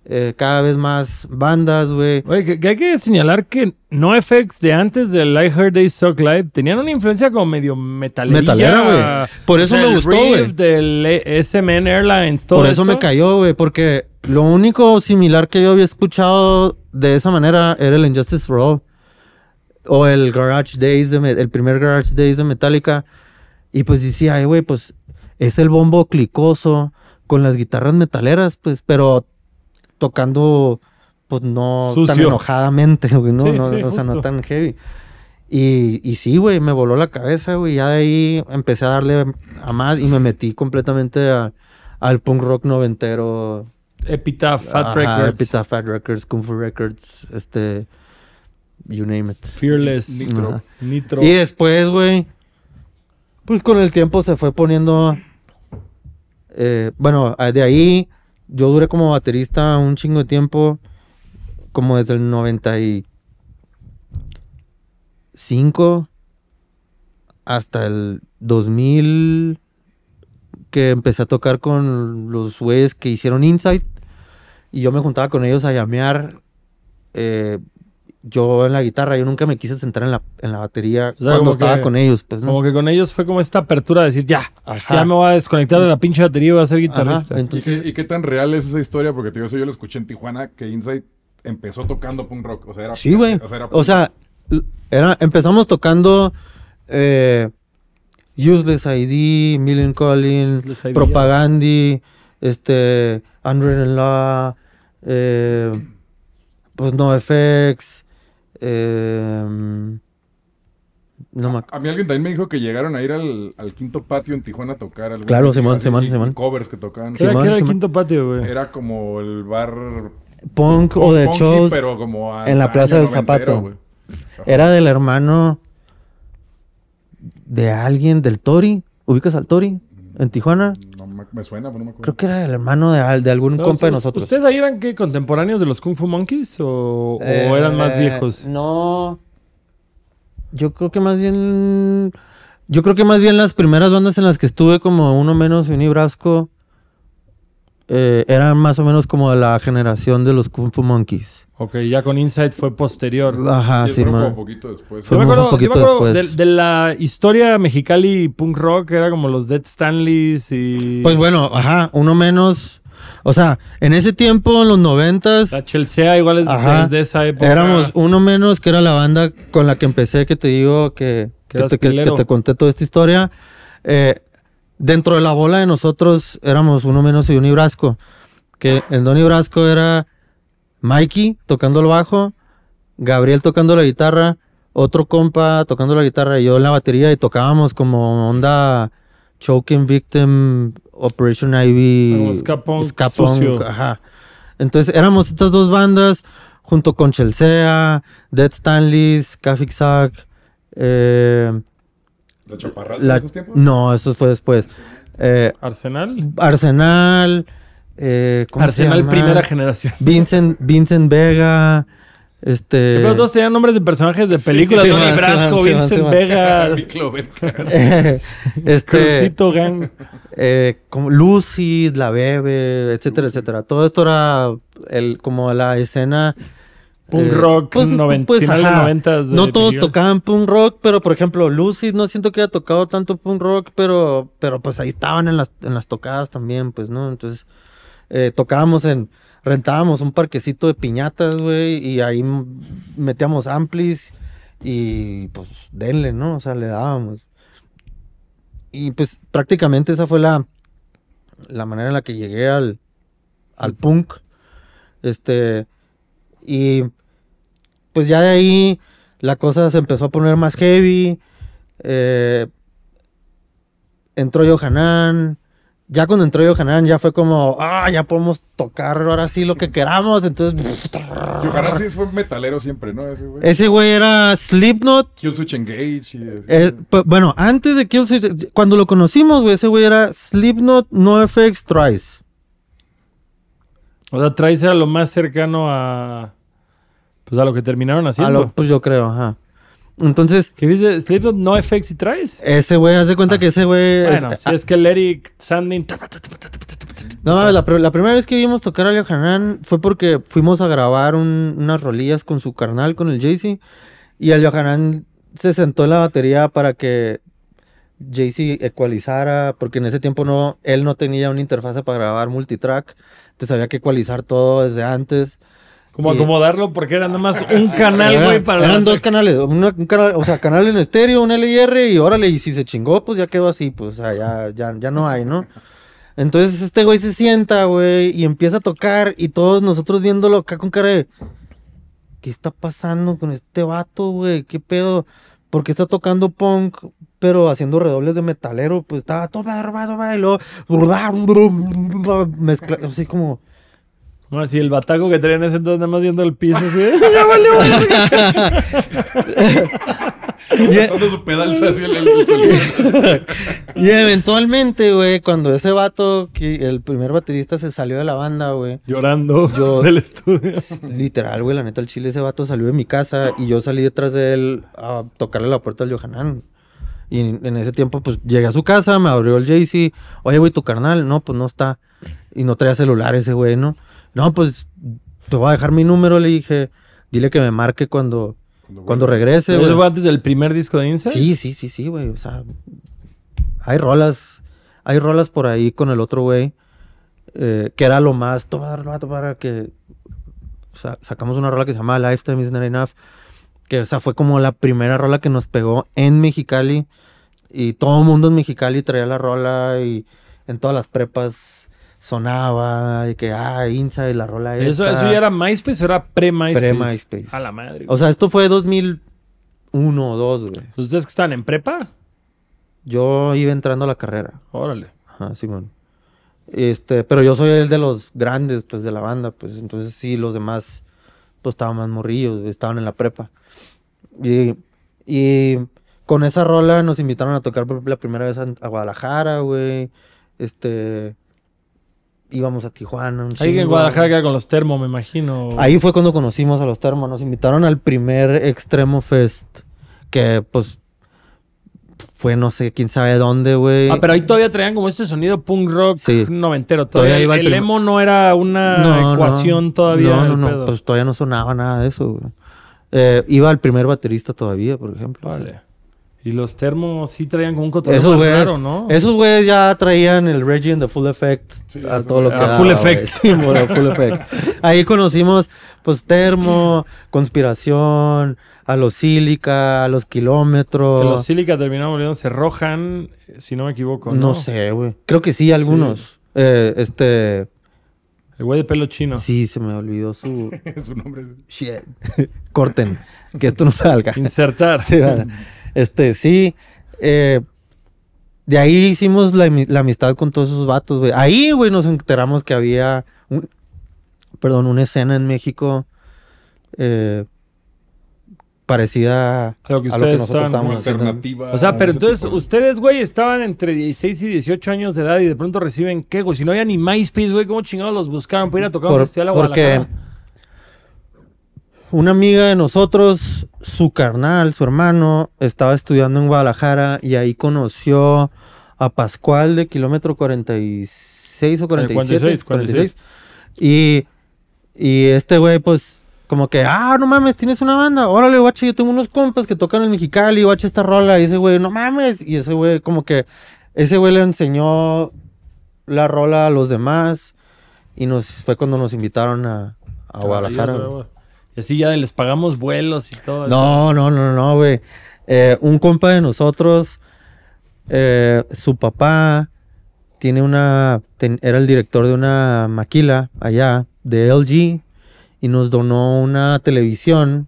eh, cada vez más bandas, güey. Oye, que, que hay que señalar que NoFX de antes del I Heard They Suck Live tenían una influencia como medio metalera. Metalera, güey. Por eso me gustó, güey. del SMN Airlines, todo Por eso, me cayó, güey, porque lo único similar que yo había escuchado de esa manera era el Injustice for All. O el Garage Days, de el primer Garage Days de Metallica. Y pues decía, ay, güey, pues es el bombo clicoso con las guitarras metaleras, pues, pero tocando, pues no tan enojadamente, güey, ¿no? Sí, No, sí, o sea, no tan heavy. Y, y sí, güey, me voló la cabeza, güey. Ya de ahí empecé a darle a más y me metí completamente a- al punk rock noventero. Epitaph, Fat Ajá, Records, Epitaph Fat Records, Kung Fu Records, este... You name it. Fearless, Nitro. Ajá. Nitro. Y después, güey, pues con el tiempo se fue poniendo... eh, bueno, de ahí yo duré como baterista un chingo de tiempo, como desde el 95 hasta el 2000 que empecé a tocar con los güeyes que hicieron Insight y yo me juntaba con ellos a llamear eh, yo en la guitarra, yo nunca me quise sentar en la, en la batería sea, cuando estaba que- con ellos, pues, ¿no? Como que con ellos fue como esta apertura de decir, ya, Ajá. ya me voy a desconectar de la pinche batería y voy a ser guitarrista. Ajá, ¿Y entonces, qué, y qué tan real es esa historia? Porque te digo, eso yo lo escuché en Tijuana, que Insight empezó tocando punk rock. O sea, era Sí, güey. O sea, era O sea, l- era, empezamos tocando eh, Useless ID, Million ID, Propagandi, este, Unwritten Law, eh, pues NoFX, eh, no me ac- A mí alguien también me dijo que llegaron a ir al, al quinto patio en Tijuana a tocar. alguna Claro, Simón, Simón, Simón. covers que tocaban. ¿Qué era, Simón, era el quinto patio, güey? Era como el bar... Punk o de punky, shows. pero como en la Plaza del Zapato. Era del hermano de alguien del Tori. ¿Ubicas al Tori? En Tijuana. No me, suena, pero no me acuerdo. Creo que era el hermano de, al- de algún No, compa de ¿ustedes- nosotros. ¿Ustedes ahí eran qué, contemporáneos de los Kung Fu Monkeys o, o eran más Eh, viejos? No. Yo creo que más bien. Yo creo que más bien las primeras bandas en las que estuve, como Uno Menos y Unibrasco, eh, eran más o menos como de la generación de los Kung Fu Monkeys. Ok, ya con Insight fue posterior. Ajá, sí, como man. poquito después. Yo me Fuimos un acuerdo, yo me poquito acuerdo de, después. de la historia mexicali punk rock, era como los Dead Stanleys y Pues bueno, ajá, Uno Menos. O sea, en ese tiempo, en los noventas, la Chelsea igual es Ajá. desde esa época. éramos Uno Menos, que era la banda con la que empecé, que te digo que, que te, que- que pilero. te conté toda esta historia. Eh, dentro de la bola de nosotros éramos uno menos y un Brasco. Que el Donny Brasco era Mikey tocando el bajo, Gabriel tocando la guitarra, otro compa tocando la guitarra y yo en la batería y tocábamos como onda Choking Victim, Operation Ivy, sucio. ajá. Entonces éramos estas dos bandas junto con Chelsea, Dead Stanleys, Café Sack, eh, ¿La chaparrata la- esos tiempos? no, eso fue después. Eh, Arsenal. Arsenal, eh, ¿cómo se Arsenal llama? primera generación. Vincent, Vincent Vega, este... Pero todos tenían nombres de personajes de películas. sí, sí, Brasco, sí, Vincent sí, man. Vega, Mi Clover. este, Crucito Gang. eh, como Lucy, La Bebe, etcétera, etcétera. Todo esto era el, como la escena... Punk eh, rock, noven- final de ajá. noventas de No todos Miguel. tocaban punk rock, pero por ejemplo, Lucy no siento que haya tocado tanto punk rock, pero, pero pues ahí estaban en las, en las tocadas también, pues, ¿no? Entonces, eh, tocábamos en, rentábamos un parquecito de piñatas, güey, y ahí metíamos amplis y pues denle, ¿no? O sea, le dábamos. Y pues prácticamente esa fue la, la manera en la que llegué al, al punk. Este, y pues ya de ahí la cosa se empezó a poner más heavy. eh, entró Johanan. Ya cuando entró Johanan ya fue como, ah, ya podemos tocar ahora sí lo que queramos. Entonces, Johanan sí fue metalero siempre, ¿no? Ese güey. ese güey era Slipknot. Killswitch Engage. Y Eh, bueno, antes de Killswitch, cuando lo conocimos, güey, ese güey era Slipknot, NoFX, Thrice. O sea, traes a lo más cercano a. Pues a lo que terminaron A haciendo. lo- pues yo creo, ajá. Entonces, ¿Qué dice? Slipknot no FX y traes. ese güey, haz de cuenta que ese güey... Bueno, es- si es que el Eric Sandin. No, mames, la, pr- la primera vez que vimos tocar a Johanan fue porque fuimos a grabar un- unas rolillas con su carnal, con el Jay-Z. Y el Johanan se sentó en la batería para que Jay-Z ecualizara, porque en ese tiempo no, él no tenía una interfase para grabar multitrack. Entonces había que ecualizar todo desde antes. Como acomodarlo porque era nada más un canal, güey, para. Eran dos canales, una- un canal, o sea, canal en estéreo, un LIR y órale, y si se chingó, pues ya quedó así, pues, o sea, ya, ya, ya no hay, ¿no? Entonces este güey se sienta, güey, y empieza a tocar y todos nosotros viéndolo acá con cara de, ¿qué está pasando con este vato, güey? ¿Qué pedo? Porque está tocando punk, pero haciendo redobles de metalero, pues estaba todo, y luego, mezcla, así como... No, así el bataco que traían ese entonces nada más viendo el piso así. ¡Ya valió! Todo su pedal el, el-. Y eventualmente, güey, cuando ese vato, que el primer baterista se salió de la banda, güey. Llorando Yo- del estudio. Literal, güey, la neta, el chile, ese vato salió de mi casa y yo salí detrás de él a tocarle la puerta al Johanan. Y en, en ese tiempo, pues, llegué a su casa, me abrió el Jay-Z. Oye, güey, tu carnal, no, pues no está. Y no traía celular ese güey, ¿no? No, pues, te voy a dejar mi número, le dije. Dile que me marque cuando, cuando regrese, ¿Eso fue antes del primer disco de Insight? Sí, sí, sí, sí, güey. O sea, hay rolas, hay rolas por ahí con el otro güey, eh, que era lo más, tomar para que sa- sacamos una rola que se llama Lifetime is Not Enough, que o sea, fue como la primera rola que nos pegó en Mexicali y todo el mundo en Mexicali traía la rola y en todas las prepas sonaba y que, ah, Inside, la rola ¿Eso, esta. ¿Eso ya era MySpace o era pre-MySpace? Pre-MySpace. A la madre. O sea, esto fue 2001 o 2, güey. ¿Ustedes que están en prepa? Yo iba entrando a la carrera. Órale. Ajá, Simón. Este, pero yo soy el de los grandes, pues, de la banda, pues, entonces sí, los demás, pues, estaban más morrillos, güey, estaban en la prepa. Y, y con esa rola nos invitaron a tocar por la primera vez a, a Guadalajara, güey. Este, íbamos a Tijuana. un Ahí en. Guadalajara con los termo, me imagino. Ahí fue cuando conocimos a los termos, nos invitaron al primer Extremo Fest, que, pues, fue no sé, quién sabe dónde, güey. Ah, pero ahí todavía traían como este sonido punk rock Sí. noventero. Todavía, Todavía el el emo no era una No, ecuación no. todavía. No, no, no. Pues todavía no sonaba nada de eso, güey. Eh, iba el primer baterista todavía, por ejemplo. Vale. Y los termos sí traían como un cotorreo Esos más güeyes, raro, ¿no? esos güeyes ya traían el Reggie and the Full Effect Sí, a todo lo que A Full. Effect. Sí, bueno, Full Effect. Ahí conocimos, pues, termo, conspiración, a los sílica, a los kilómetros. Que los sílica terminaron volviéndose rojan, eh, si no me equivoco, ¿no? no sé, güey. Creo que sí, algunos. Eh, este, El güey de pelo chino. sí, se me olvidó su Su nombre es... shit. Corten, que esto no salga. Insertar. Sí, vale. Este, sí. eh, de ahí hicimos la, la amistad con todos esos vatos, güey. Ahí, güey, nos enteramos que había, un- perdón, una escena en México eh, parecida A lo que a lo que nosotros estábamos haciendo. alternativa. O sea, pero entonces tipo ustedes, güey, estaban entre 16 y 18 años de edad y de pronto reciben qué, güey. Si no había ni MySpace, güey, ¿cómo chingados los buscaron para ir a tocar un festival a porque Guadalajara? Una amiga de nosotros, su carnal, su hermano, estaba estudiando en Guadalajara y ahí conoció a Pascual de kilómetro 46 o 47. 46, 46. Y, y este güey, pues, como que, ah, no mames, tienes una banda. Órale, guache, yo tengo unos compas que tocan en Mexicali, guache, esta rola. Y ese güey, no mames. Y ese güey, como que, ese güey le enseñó la rola a los demás. Y nos fue cuando nos invitaron a, a Guadalajara. Y así ya les pagamos vuelos y todo. eso. No, no, no, no, güey. Eh, un compa de nosotros, eh, su papá tiene una, ten- era el director de una maquila allá de LG y nos donó una televisión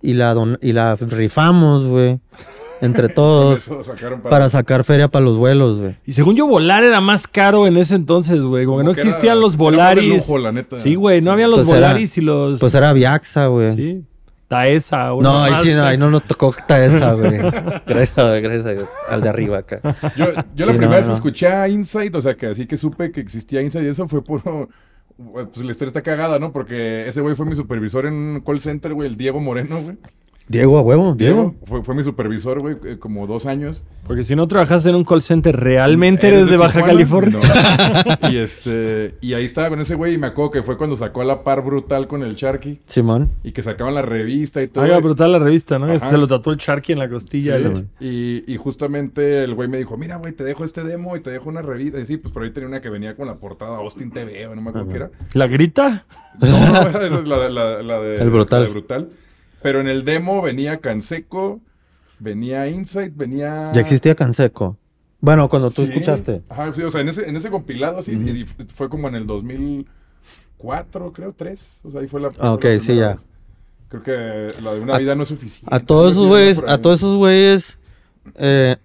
y la don- y la rifamos, güey, entre todos Eso sacaron para sacar feria para los vuelos, güey. Y según yo, volar era más caro en ese entonces, güey. Como que no que era- existían los era más de Volaris. lujo, la neta. Sí, güey, no Sí. habían los Pues era- Volaris y los. Pues era Viaxa, güey. Sí. Taesa. una No, ahí sí, no, güey. ahí no nos tocó esa, güey. Gracias, gracias. Al de arriba acá. Yo, yo la primera no, vez no. que escuché a Insight, o sea, que así que supe que existía Insight y eso fue puro... Pues la historia está cagada, ¿no? Porque ese güey fue mi supervisor en un call center, güey, el Diego Moreno, güey. Diego, a huevo, Diego. Fue, fue mi supervisor, güey, eh, como dos años. Porque si no trabajas en un call center, ¿realmente eres, de, Baja? California? No. y este y ahí estaba con ese güey y me acuerdo que fue cuando sacó a la par brutal con el Sharky Simón. y que sacaban la revista y todo. Haga brutal la revista, ¿no? Ajá. Se lo tatuó el Sharky en la costilla. Sí, y, y justamente el güey me dijo, mira, güey, te dejo este demo y te dejo una revista. Y sí, pues por ahí tenía una que venía con la portada Austin TV, o no me acuerdo qué era. ¿La grita? No, no, esa es la, de- la, la de... El Brutal. la de brutal. Pero en el demo venía Canseco, venía Insight, venía... Ya existía Canseco. Bueno, cuando tú Sí. escuchaste. Ajá, sí, o sea, en ese, en ese compilado así, y f- fue como en el 2004, creo, 3. O sea, ahí fue la... Ah, ok, la sí, ya. vez. Creo que la de una A- vida no es suficiente. A todos esos güeyes, a todos esos güeyes, eh,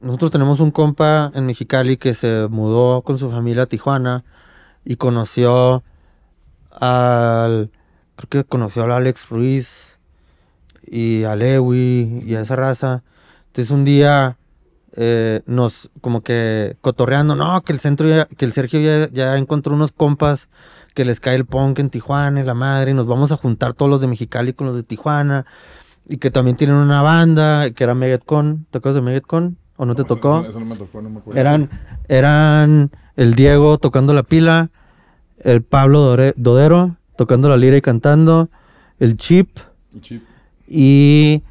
nosotros tenemos un compa en Mexicali que se mudó con su familia a Tijuana y conoció al, creo que conoció al Alex Ruiz y a Lewy y a esa raza. Entonces un día eh, nos como que cotorreando, no, que el centro ya- que el Sergio ya, ya encontró unos compas que les cae el punk en Tijuana y la madre, y nos vamos a juntar todos los de Mexicali con los de Tijuana, y que también tienen una banda, que era Megatcon, ¿te acuerdas de Megatcon? ¿O no te No, tocó? Eso, eso no me tocó, no me acuerdo. Eran, eran el Diego tocando la pila, el Pablo Dodero tocando la lira y cantando, el Chip, El chip. y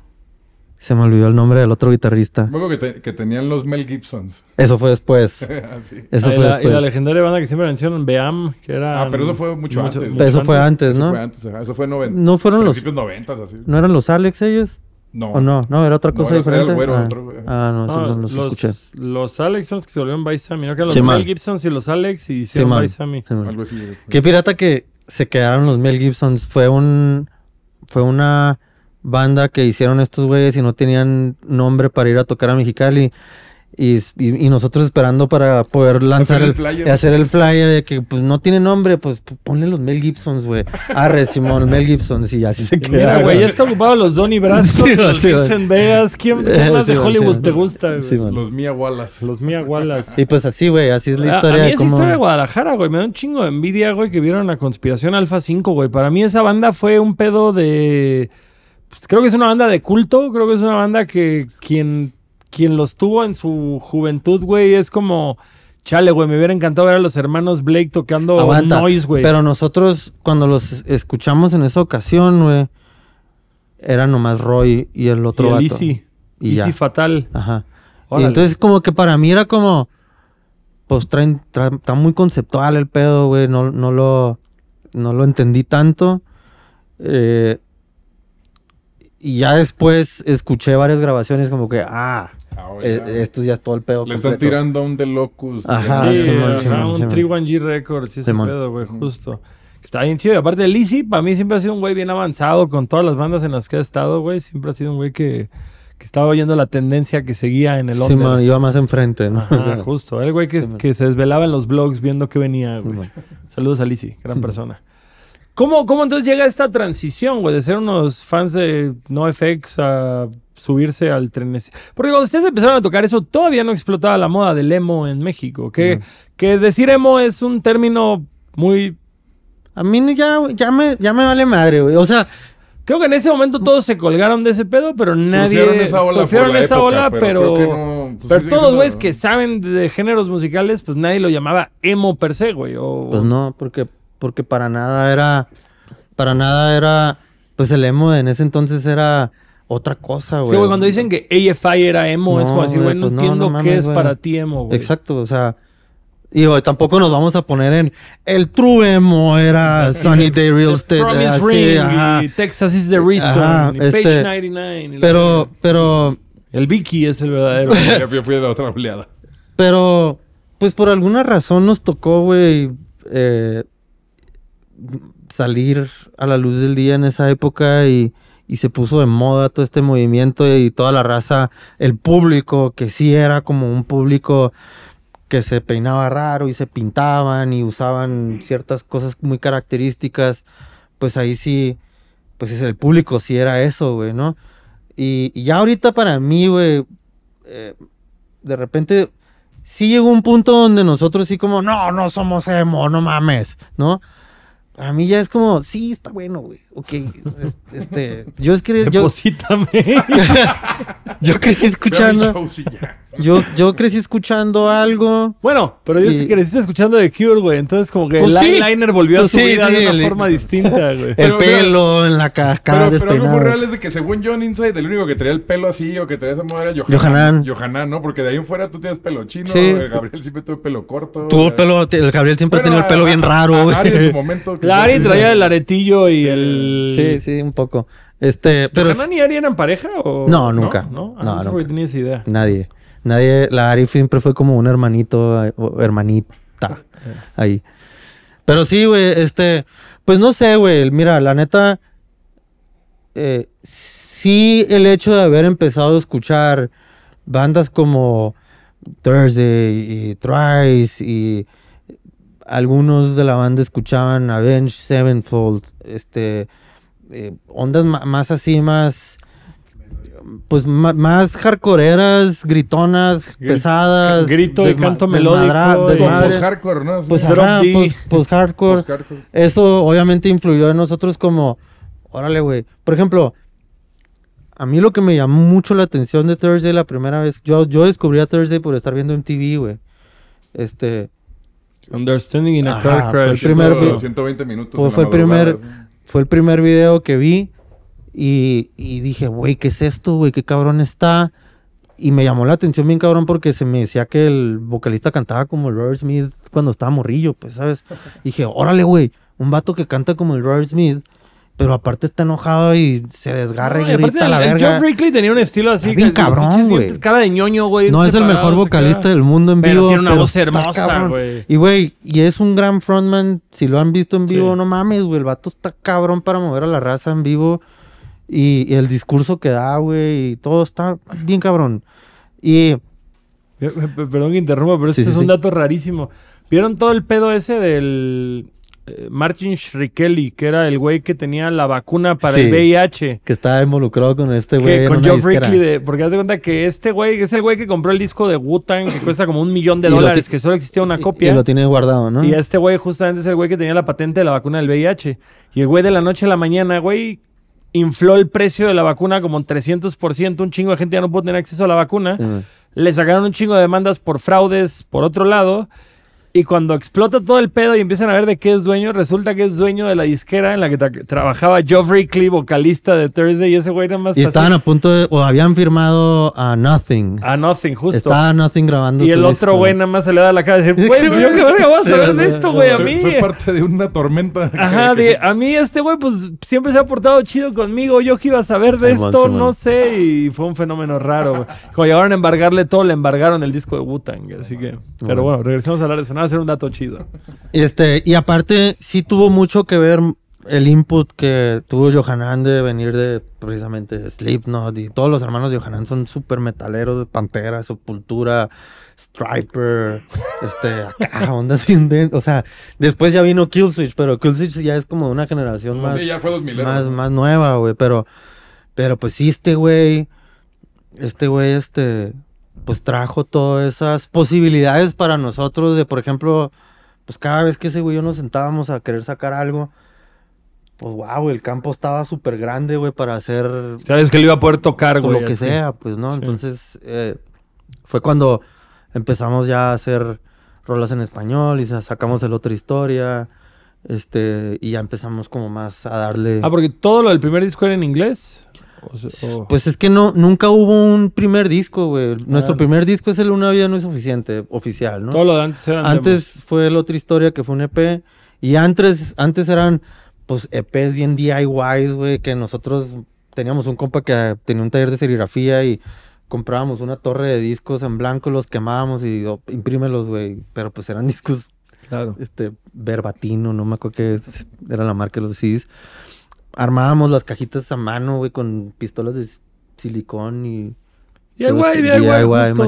se me olvidó el nombre del otro guitarrista. Acuerdo que, te- que tenían los Mel Gibsons. Eso fue después. Así. Eso Ah, y fue la, y la después. legendaria banda que siempre mencionan, Beam, que era... Ah, pero eso fue mucho antes. Eso fue antes, Eso ¿no? fue antes. Eso fue en noven- ¿No fueron los, principios noventas, así. no eran los Alex ellos? No. ¿O no? No, era otra No, cosa era- era el diferente. güero, ah. otro. Ah, no, eso No, no los, escuché. los Alex son los que se volvieron Baisami, ¿no? Que eran los Sí. Mel Gibsons y los Alex y hicieron. Sí, man. Algo así. Qué pirata que se quedaron los Mel Gibsons. Fue un. Fue una banda que hicieron estos güeyes y no tenían nombre para ir a tocar a Mexicali. Y, y- y nosotros esperando para poder lanzar Hacer el el, flyer. hacer el flyer de que pues no tiene nombre, pues ponle los Mel Gibsons, güey. Arre, Simón, Mel Gibsons, y así se queda. Mira, güey, ya está ocupado los Donny Brasco, Sí, los sí. Vincent Vegas. ¿Quién, quién Eh, más sí, de Hollywood te gusta, güey? Los Mia Wallace. Los Mia Wallace. Y pues así, güey, así es la A- historia a, mí de esa cómo... historia de Guadalajara, güey, me da un chingo de envidia, güey, que vieron la conspiración Alfa 5, güey. Para mí esa banda fue un pedo de... pues, creo que es una banda de culto, creo que es una banda que quien, quien los tuvo en su juventud, güey, es como... Chale, güey, me hubiera encantado ver a los hermanos Blake tocando Aguanta, noise, güey. Pero nosotros, cuando los es- escuchamos en esa ocasión, güey, era nomás Roy y el Y otro el vato. Easy. y Y ya. fatal. Ajá. Y entonces como que para mí era como, pues traen, tra- está muy conceptual el pedo, güey, no, no lo, no lo entendí tanto. Eh, y ya después escuché varias grabaciones como que, ah, Ah, eh, oye, esto ya es todo el pedo. Le están completo. tirando a un The Locust. Ajá, sí, sí, ajá, Simón, un Simón. 31G Records y ese pedo, güey, justo. Está bien chido. Y aparte, Lizzy, para mí siempre ha sido un güey bien avanzado con todas las bandas en las que ha estado, güey. Siempre ha sido un güey que, que estaba oyendo la tendencia que seguía en el Sí, man, iba más enfrente, ¿no? Ajá, justo. El güey que, Sí, que se desvelaba en los blogs viendo que venía, güey. Saludos a Lizzy, gran persona. ¿Cómo, ¿Cómo entonces llega esta transición, güey, de ser unos fans de NoFX a subirse al tren? Porque cuando ustedes empezaron a tocar eso, todavía no explotaba la moda del emo en México. Que, que decir emo es un término muy... A mí ya, ya, me, ya me vale madre, güey. O sea, Creo que en ese momento todos se colgaron de ese pedo, pero nadie... Surfearon esa ola esa época, ola, pero... creo que no, pues, pero sí todos güeyes que saben de géneros musicales, pues nadie lo llamaba emo per se, güey. O, Pues no, porque, porque para nada era, para nada era, pues el emo en ese entonces era otra cosa, güey. Sí, güey, cuando dicen que AFI era emo, es como decir, güey, no pues entiendo no qué mames, es güey. para ti emo, güey. Exacto, o sea, y güey, tampoco nos vamos a poner en el true emo era Sunny Day Real The Estate, Promise así, Ring ajá. y Texas is the Reason Ajá, y este, Page 99. y la Pero, pero, El Vicky es el verdadero. Ya fui, fui de la otra oleada. pero, pues por alguna razón nos tocó, güey, eh, salir a la luz del día en esa época y, y se puso de moda todo este movimiento y toda la raza, el público, que sí era como un público que se peinaba raro y se pintaban y usaban ciertas cosas muy características, pues ahí sí, pues es el público sí era eso, güey, ¿no? Y, y ya ahorita para mí, güey, eh, de repente sí llegó un punto donde nosotros sí como, no, no somos emo, no mames, ¿no? Para mí ya es como, sí, está bueno, güey. Ok, es- este, yo es que yo, Deposítame. yo crecí a mi escuchando, show, sí, ya. Yo, yo crecí escuchando algo. bueno, pero yo sí Y- creciste escuchando The Cure, güey. Entonces, como que Pues el sí. eyeliner volvió Pues a su sí, vida sí, de una el- forma distinta, güey. El Pero, pelo en la ca- cara Pero, pero algo muy real es de que según John Inside, el único que traía el pelo así o que traía esa moda era Johanan. Johanan. ¿no? Porque de ahí en fuera tú tienes pelo chino, Sí. el Gabriel siempre tuvo pelo corto. Tuvo el pelo, el Gabriel siempre bueno, tenía el pelo a- bien raro, güey. Ari en su momento. La Ari sí, traía sí. el aretillo y Sí. el... Sí, sí, un poco. Este, pero ¿Hanan y Ari eran pareja o...? No, nunca. ¿No? No, no, nunca. esa idea. nadie, nadie, la Ari siempre fue como un hermanito, eh, hermanita, ahí. Pero sí, güey, este, pues no sé, güey, mira, la neta, eh, sí el hecho de haber empezado a escuchar bandas como Thursday y Thrice y algunos de la banda escuchaban Avenged Sevenfold, este, eh, ondas más así, más, pues más hardcoreeras, gritonas, Gri- pesadas. grito y canto melódico Como desmadre. post-hardcore, ¿no? Pues, ajá, pues, pues hardcore. Eso obviamente influyó en nosotros como, órale, güey. Por ejemplo, a mí lo que me llamó mucho la atención de Thursday la primera vez, yo, yo descubrí a Thursday por estar viendo MTV, güey. Este, Understanding in a Ajá, Car fue el Crash. primer Ciento- video. 120 minutos. fue, en la fue el primer, fue el primer video que vi y, y dije, güey, ¿qué es esto, güey? ¿Qué cabrón está? Y me llamó la atención bien cabrón porque se me decía que el vocalista cantaba como el Robert Smith cuando estaba morrillo, pues, ¿sabes? dije, órale, güey, un vato que canta como el Robert Smith, pero aparte está enojado y se desgarra No, y grita el, la verga. Geoff Rickly tenía un estilo así. Bien cabrón, güey. Cara de ñoño, güey. No es el mejor vocalista del mundo en Pero vivo. tiene una voz hermosa, güey. Y güey, y es un gran frontman. Si lo han visto en vivo, Sí. no mames, güey. El vato está cabrón para mover a la raza en vivo. Y, y el discurso que da, güey, y todo está bien cabrón. Y Perdón que interrumpa, pero este Sí, es un sí. dato rarísimo. ¿Vieron todo el pedo ese del eh, Martin Shkreli, que era el güey que tenía la vacuna para el. VIH? que estaba involucrado con este Que güey. con. Rickly, de, porque haz de cuenta que este güey es el güey que compró el disco de Wu-Tang que cuesta como un millón de Y dólares, que solo existía una Y- copia. Y, lo tiene guardado, ¿no? Y este güey justamente es el güey que tenía la patente de la vacuna del VIH. Y el güey de la noche a la mañana, güey, infló el precio de la vacuna como en 300%. Un chingo de gente ya no puede tener acceso a la vacuna. Le sacaron un chingo de demandas por fraudes por otro lado. Y cuando explota todo el pedo y empiezan a ver de qué es dueño, resulta que es dueño de la disquera en la que tra- trabajaba Geoffrey Clee, vocalista de Thursday, y ese güey nada más Y así- estaban a punto de, o habían firmado a Nothing. a Nothing, justo. Estaba Nothing grabando. y el otro disco. güey nada más se le da la cara y dice, güey, yo qué verga voy a saber de esto, güey, a Soy, mí. soy parte de una tormenta. Ajá, de, a mí este güey pues siempre se ha portado chido conmigo, yo que iba a saber de esto, no sé, y fue un fenómeno raro. güey. Cuando llegaron a embargarle todo, le embargaron el disco de Wu-Tang, así que... Pero Bueno. regresemos a hablar de eso, nada, a ser un dato chido. Este, y aparte, sí tuvo mucho que ver el input que tuvo Johanan de venir de precisamente Slipknot y todos los hermanos de Johanan son súper metaleros de Pantera, Sepultura, Striper, este, acá, ondas bien O sea, después ya vino Killswitch, pero Killswitch ya es como una generación más, Sí, ya fue 2000. más, más nueva, güey, pero, pero pues sí, este güey, este güey, este, pues trajo todas esas posibilidades para nosotros de, por ejemplo, pues cada vez que ese güey y yo nos sentábamos a querer sacar algo, pues wow, el campo estaba súper grande, güey, para hacer Sabes que le iba a poder tocar, güey. lo que así. sea, pues, ¿no? Sí. Entonces, eh, fue cuando empezamos ya a hacer rolas en español y sa- sacamos el otra historia, este, y ya empezamos como más a darle... Ah, porque todo lo del primer disco era en inglés. O sea, o- Pues es que no, nunca hubo un primer disco, güey. Nuestro Ah. primer disco es el Una Vida No Es Suficiente, oficial, ¿no? todo lo de antes eran Antes fue la otra historia que fue un EP. Y antes, antes eran, pues, EPs bien DIYs, güey, que nosotros teníamos un compa que tenía un taller de serigrafía y comprábamos una torre de discos en blanco, los quemábamos y oh, imprímelos, güey. Pero pues eran discos. Claro. este, Verbatino, no me acuerdo qué era la marca de los CDs. Armábamos las cajitas a mano, güey, con pistolas de silicón y... DIY, DIY,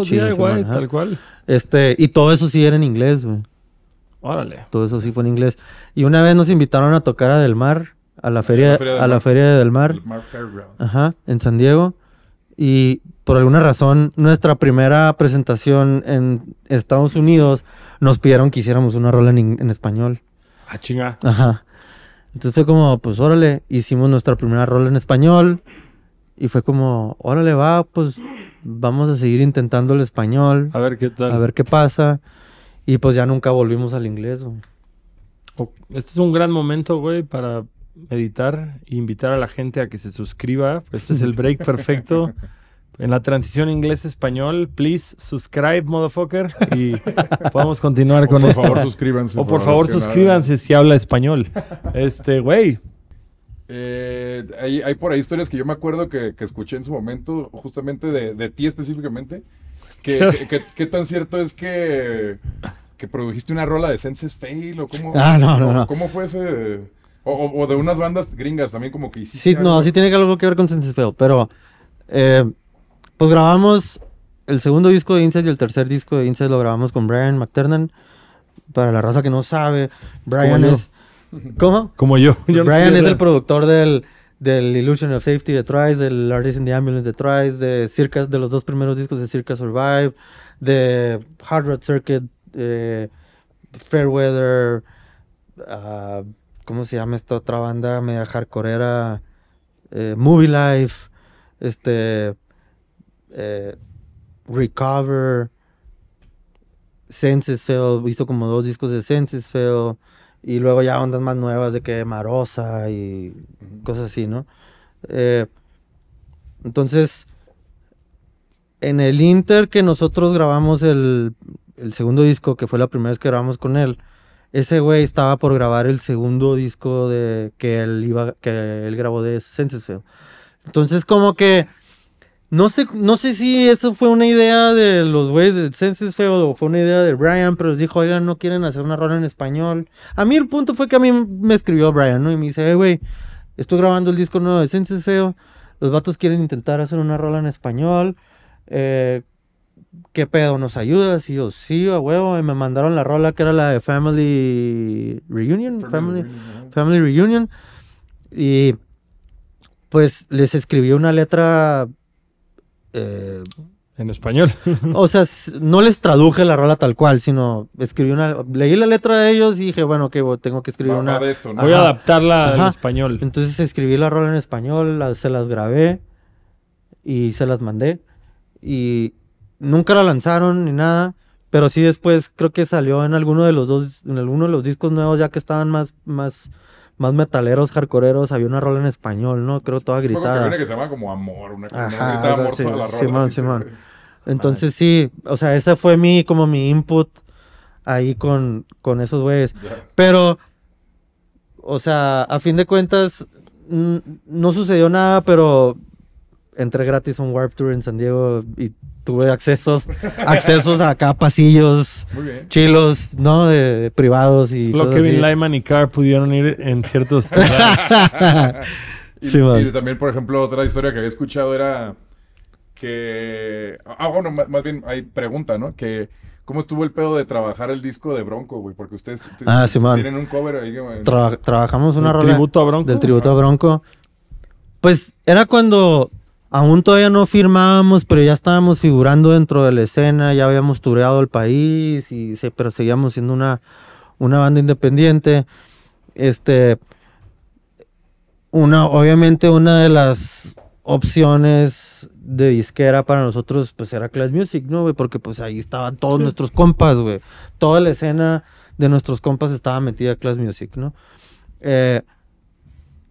DIY, tal cual. Este, y todo eso sí era en inglés, güey. Órale. Todo eso sí fue en inglés. Y una vez nos invitaron a tocar a Del Mar, a la feria, Feria del a la Mar. feria de Del Mar, Fairground. ajá, en San Diego. Y por alguna razón, nuestra primera presentación en Estados Unidos nos pidieron que hiciéramos una rola en, in- en español. Ah, chinga. Ajá. Entonces fue como, pues órale, hicimos nuestra primera rola en español. Y fue como, órale, va, pues vamos a seguir intentando el español, A ver qué tal. a ver qué pasa. Y pues ya nunca volvimos al inglés. güey. Este es un gran momento, güey, para meditar e invitar a la gente a que se suscriba. Este es el break perfecto. En la transición inglés-español, please subscribe, motherfucker. Y podemos continuar O con por esto. favor, suscríbanse. o por favor, suscríbanse si habla español. Este, güey. Eh, hay, hay por ahí historias que yo me acuerdo que, que escuché en su momento, justamente de, de ti específicamente. Que, que- que- ¿Qué tan cierto es que, que produjiste una rola de Senses Fail? ¿O cómo, Ah, no, no, o no. ¿Cómo fue ese...? O, o- o de unas bandas gringas también como que hiciste Sí, no, sí tiene algo que ver con Senses Fail, pero eh, pues grabamos el segundo disco de Inside y el tercer disco de Inside lo grabamos con Brian McTernan. Para la raza que no sabe, Brian Como es... ¿Cómo? Como yo. Yo no Brian es el productor del, del Illusion of Safety de Thrice, del Artist in the Ambulance de Thrice, de Circus, de los dos primeros discos de Circus Survive, de Hard Rock Circuit, eh, Fairweather, ah, ¿cómo se llama esta otra banda media hardcoreera? Eh, Movie Life, este, eh, Recover, Senses Fail, hizo como dos discos de Senses Fail, y luego ya ondas más nuevas de que Marosa y cosas así, ¿no? Eh, entonces, en el Inter que nosotros grabamos el, el segundo disco, que fue la primera vez que grabamos con él, ese güey estaba por grabar el segundo disco de que él iba, que él grabó de Senses Fail. Entonces, como que no sé, no sé si eso fue una idea de los güeyes de Senses Fail o fue una idea de Brian, pero les dijo, oigan, no quieren hacer una rola en español. A mí el punto fue que a mí me escribió Brian, ¿no? Y me dice, hey, güey, estoy grabando el disco nuevo de Senses Fail. Los vatos quieren intentar hacer una rola en español. Eh, ¿Qué pedo? ¿Nos ayudas? Y yo, sí, a huevo. Y me mandaron la rola que era la de Family Reunion. Family, Family- Family Reunion. Y pues les escribí una letra. Eh, En español. o sea, no les traduje la rola tal cual, sino escribí una. Leí la letra de ellos y dije, bueno, que tengo que escribir Va- una. va de esto, ¿no? Voy a Ajá. adaptarla al Ajá. español. Entonces escribí la rola en español, la- se las grabé y se las mandé. Y nunca la lanzaron ni nada, Pero sí después creo que salió en alguno de los dos, en alguno de los discos nuevos, ya que estaban más, más, más metaleros, hardcoreeros, había una rola en español, ¿no? Creo toda que gritada. que se llama como Amor, una. Ajá, Amor toda la rola. Simón, sí, sí, Simón. Entonces sí, o sea, ese fue mi, como mi input ahí con, con esos güeyes. Pero, o sea, a fin de cuentas, no sucedió nada, pero entré gratis a un Warp Tour en San Diego y tuve accesos, accesos a acá, pasillos chilos, ¿no? De, de privados y Solo Kevin. Lyman y Carr pudieron ir en ciertos lugares. Y, Sí, y también, por ejemplo, otra historia que había escuchado era que... Ah, bueno, más, más bien hay pregunta, ¿no? Que cómo estuvo el pedo de trabajar el disco de Bronco, güey, porque ustedes Ah, sí, man. tienen un cover ahí. güey. Traba- trabajamos una ¿El rola tributo a Bronco? del tributo a Bronco. Pues era cuando aún todavía no firmábamos, pero ya estábamos figurando dentro de la escena, ya habíamos tureado el país, y pero seguíamos siendo una, una banda independiente. Este, una, obviamente una de las opciones de disquera para nosotros, pues era Class Music, ¿no, güey? Porque pues ahí estaban todos Sí. nuestros compas, güey. Toda la escena de nuestros compas estaba metida a Class Music, ¿no? Eh,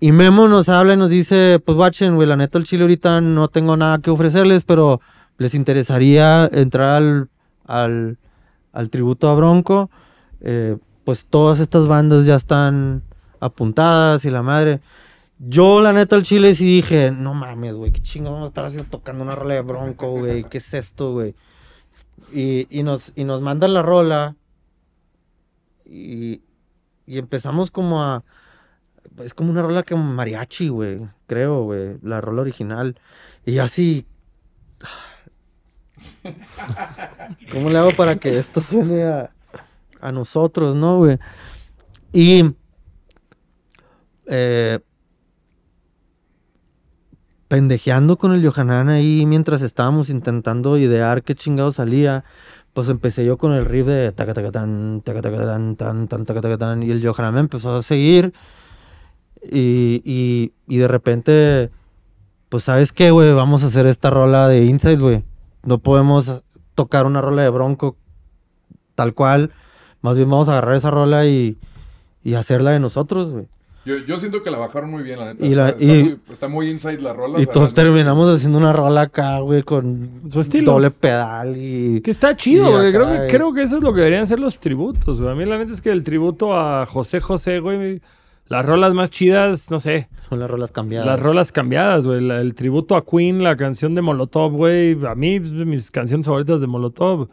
y Memo nos habla y nos dice, pues watchen, güey, la neta el chile ahorita no tengo nada que ofrecerles, pero les interesaría entrar al, al, al tributo a Bronco. Eh, pues todas estas bandas ya están apuntadas y la madre. Yo, la neta, el chile sí dije, no mames, güey, qué chingo vamos a estar haciendo tocando una rola de Bronco, güey, ¿qué es esto, güey? Y, y, nos, y nos mandan la rola y, y empezamos como a... Es como una rola como mariachi, güey, creo, güey, la rola original. Y así... ¿Cómo le hago para que esto suene a, a nosotros, no, güey? Y... eh, pendejeando con el Yohanan ahí mientras estábamos intentando idear qué chingado salía, pues empecé yo con el riff de taca taca tan, tan, tan, tan, taca taca tan, y el Yohanan me empezó a seguir y, y, y de repente, pues sabes qué, güey, vamos a hacer esta rola de Inside, güey. No podemos tocar una rola de Bronco tal cual, más bien vamos a agarrar esa rola y, y hacerla de nosotros, güey. Yo, yo siento que la bajaron muy bien, la neta. Y la- está, y- muy, está muy inside la rola. Y o sea, todos realmente- terminamos haciendo una rola acá, güey, con Su estilo. doble pedal y... Que está chido, Y porque acá, creo que, creo que eso es lo que deberían ser los tributos, güey. A mí la neta es que el tributo a José José, güey, las rolas más chidas, no sé, Son las rolas cambiadas. las rolas cambiadas, güey. El tributo a Queen, la canción de Molotov, güey, a mí mis canciones favoritas de Molotov. O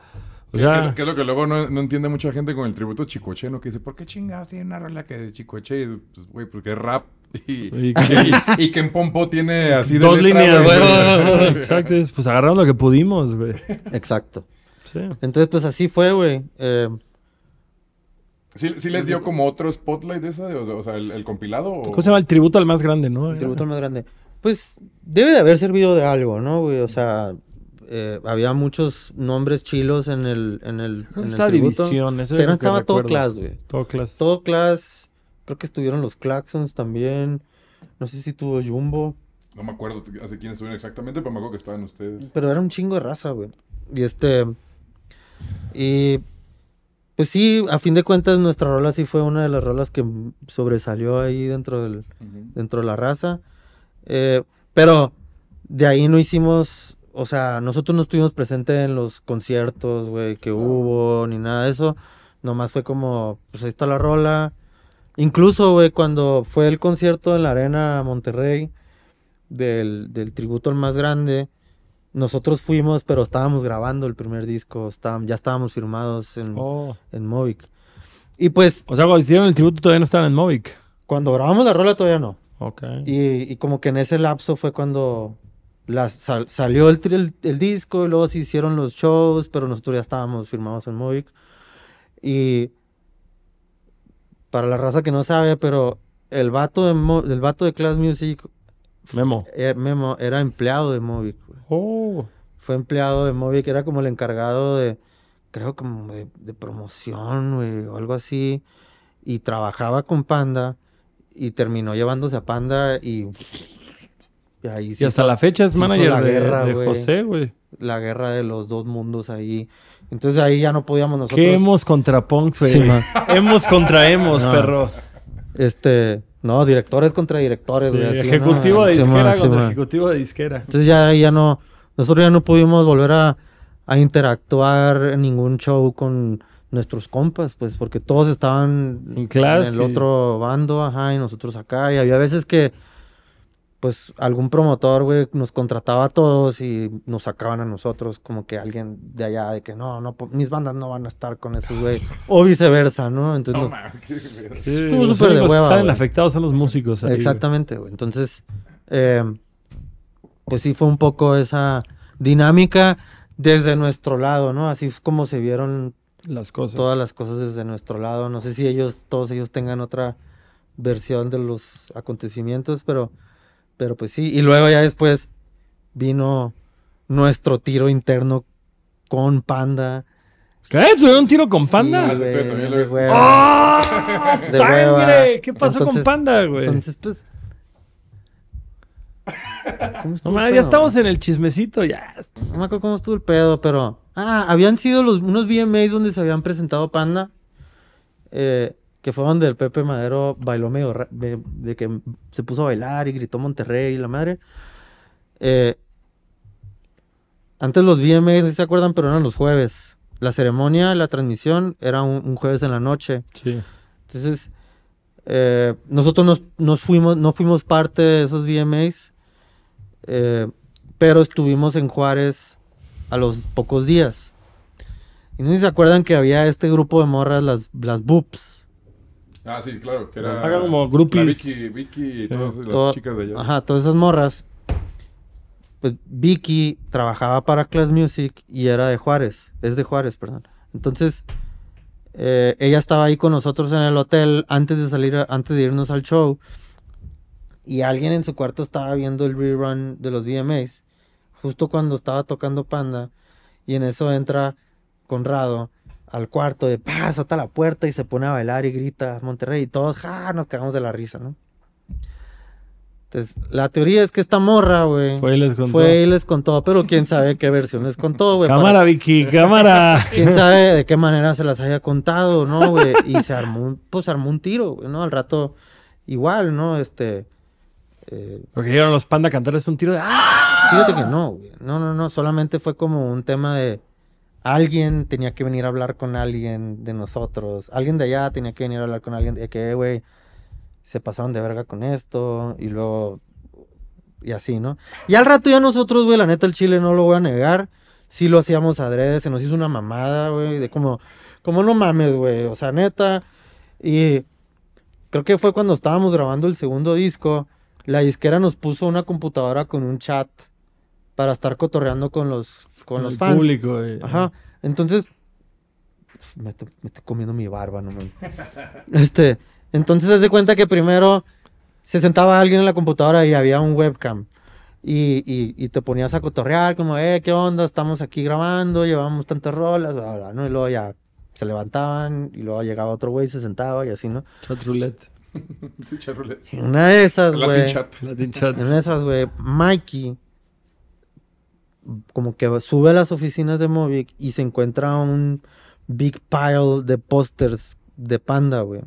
¿Qué- sea, qué, qué es lo que luego no, no entiende mucha gente con el tributo Chicoche, ¿no? Que dice, ¿por qué chingados tiene una rola que de Chicoche? Y, Pues, güey, porque es rap. Y, Y y, que- y que en Pompo tiene así de dos letra, líneas, güey. Exacto, es, pues agarramos lo que pudimos, güey. Exacto. Sí. Entonces, pues así fue, güey. Eh, ¿Sí, sí les dio como otro spotlight de eso? O sea, o sea, el, el compilado. o- ¿Cómo se llama el tributo al más grande, no? el tributo al más grande. Pues debe de haber servido de algo, ¿no, güey? O sea, eh, había muchos nombres chilos en el, en el, el Esta tributo. división, eso es que estaba todo class, güey. Todo class. Todo class. Creo que estuvieron los Claxons también. No sé si tuvo Jumbo. No me acuerdo hace quiénes estuvieron exactamente, pero me acuerdo que estaban ustedes. Pero era un chingo de raza, güey. Y este. Y. Pues sí, a fin de cuentas, nuestra rola sí fue una de las rolas que sobresalió ahí dentro del, dentro de la raza. Eh, pero de ahí no hicimos, o sea, nosotros no estuvimos presentes en los conciertos, güey, que hubo, ni nada de eso. Nomás fue como, pues ahí está la rola. Incluso, güey, cuando fue el concierto en la Arena Monterrey del, del tributo al más grande, nosotros fuimos, pero estábamos grabando el primer disco, estábamos, ya estábamos firmados en, Oh. en Movic. Y pues, O sea, cuando hicieron el tributo todavía no estaban en Movic. cuando grabamos la rola todavía no. Ok. Y, y como que en ese lapso fue cuando la- sal- salió el, el, el disco y luego se hicieron los shows, pero nosotros ya estábamos firmados en Movic. Y para la raza que no sabe, pero el vato de, el vato de Class Music, Memo. eh, Memo, era empleado de Movic. güey. Oh. Fue empleado de Movic, era como el encargado de, creo como de, de promoción, güey, o algo así. Y trabajaba con Panda y terminó llevándose a Panda y... y ahí Y hasta hizo la fecha es manager la de, guerra, de güey. José, güey. la guerra de los dos mundos ahí. Entonces ahí ya no podíamos nosotros. ¿Qué hemos contra punks, güey? Sí, hemos contra hemos, No. perro. Este, no, directores contra directores, Sí, güey. ejecutivo de disquera sí, contra ejecutivo de disquera. Entonces ya, ya no, nosotros ya no pudimos volver a, a interactuar en ningún show con nuestros compas, pues, porque todos estaban En clase. en el otro bando, ajá, y nosotros acá, y había veces que, pues, algún promotor, güey, nos contrataba a todos y nos sacaban a nosotros, como que alguien de allá, de que no, no, mis bandas no van a estar con esos, güey, o viceversa, ¿no? Entonces, No, nos- man, qué verga. Sí, Estuvo los súper de que hueva, salen güey. afectados son los músicos. ahí. Exactamente, güey. Entonces, eh, pues sí fue un poco esa dinámica desde nuestro lado, ¿no? Así es como se vieron Las cosas. todas las cosas desde nuestro lado. No sé si ellos, todos ellos tengan otra versión de los acontecimientos, pero, pero pues sí. Y luego ya después vino nuestro tiro interno con Panda. ¿Qué? ¿Tuvieron un tiro con Panda? Ah, sí, estoy- también lo de he hueva. ¡Ah! De hueva. ¡Sangre! ¿Qué pasó con Panda, güey? Entonces, pues... ¿cómo No, estuvo ma, el ya estamos en el chismecito, ya. No me acuerdo cómo estuvo el pedo, pero. Ah, habían sido los, unos VMAs donde se habían presentado Panda. eh, que fue donde el Pepe Madero bailó medio. de, que se puso a bailar y gritó Monterrey y la madre. Eh, antes los VMAs, si se acuerdan, pero eran los jueves. La ceremonia, la transmisión era un, un jueves en la noche. Sí. Entonces, eh, nosotros nos, nos fuimos, no fuimos parte de esos VMAs, eh, pero estuvimos en Juárez a los pocos días. Y no sé si se acuerdan que había este grupo de morras, las, las Boops. Ah, sí, claro, que era... Hagan como la groupies. Vicky, Vicky y Sí. todas las chicas de allá. Ajá, todas esas morras. Pues Vicky trabajaba para Class Music y era de Juárez, es de Juárez, perdón. Entonces, eh, ella estaba ahí con nosotros en el hotel antes de salir, a- antes de irnos al show. Y alguien en su cuarto estaba viendo el rerun de los VMAs, justo cuando estaba tocando Panda. Y en eso entra Conrado al cuarto de pa, sota la puerta y se pone a bailar y grita Monterrey. Y todos, ja, nos cagamos de la risa, ¿no? Entonces, la teoría es que esta morra, güey, Fue y les contó. fue y les contó, pero quién sabe qué versión les contó, güey. para- Cámara, Vicky, cámara. quién sabe de qué manera se las haya contado, ¿no, güey? Y se armó un, pues armó un tiro, ¿no? Al rato, igual, ¿no? Este, eh, Porque llegaron los panda a cantarles un tiro de ¡Ah! fíjate que no, güey. No, no, no, solamente fue como un tema de alguien tenía que venir a hablar con alguien de nosotros, alguien de allá tenía que venir a hablar con alguien de que, güey, se pasaron de verga con esto, y luego, y así, ¿no? Y al rato ya nosotros, güey, la neta, el chile no lo voy a negar, sí lo hacíamos adrede, se nos hizo una mamada, güey, de como, como no mames, güey, o sea, neta, y creo que fue cuando estábamos grabando el segundo disco, la disquera nos puso una computadora con un chat para estar cotorreando con los, con los el fans. público, güey. Ajá. Entonces, me estoy, me estoy comiendo mi barba, no mames. Este, entonces haz de cuenta que primero se sentaba alguien en la computadora y había un webcam. Y, y, y te ponías a cotorrear, como, eh, ¿qué onda? Estamos aquí grabando, llevamos tantas rolas, bla, bla, ¿no? Y luego ya se levantaban y luego llegaba otro güey y se sentaba y así, ¿no? Chat roulette. Sí, charrule. Y en una de esas, Latin güey. chat. Latin chat. En esas, güey, Mikey como que sube a las oficinas de Movic y se encuentra un big pile de pósters de Panda, güey,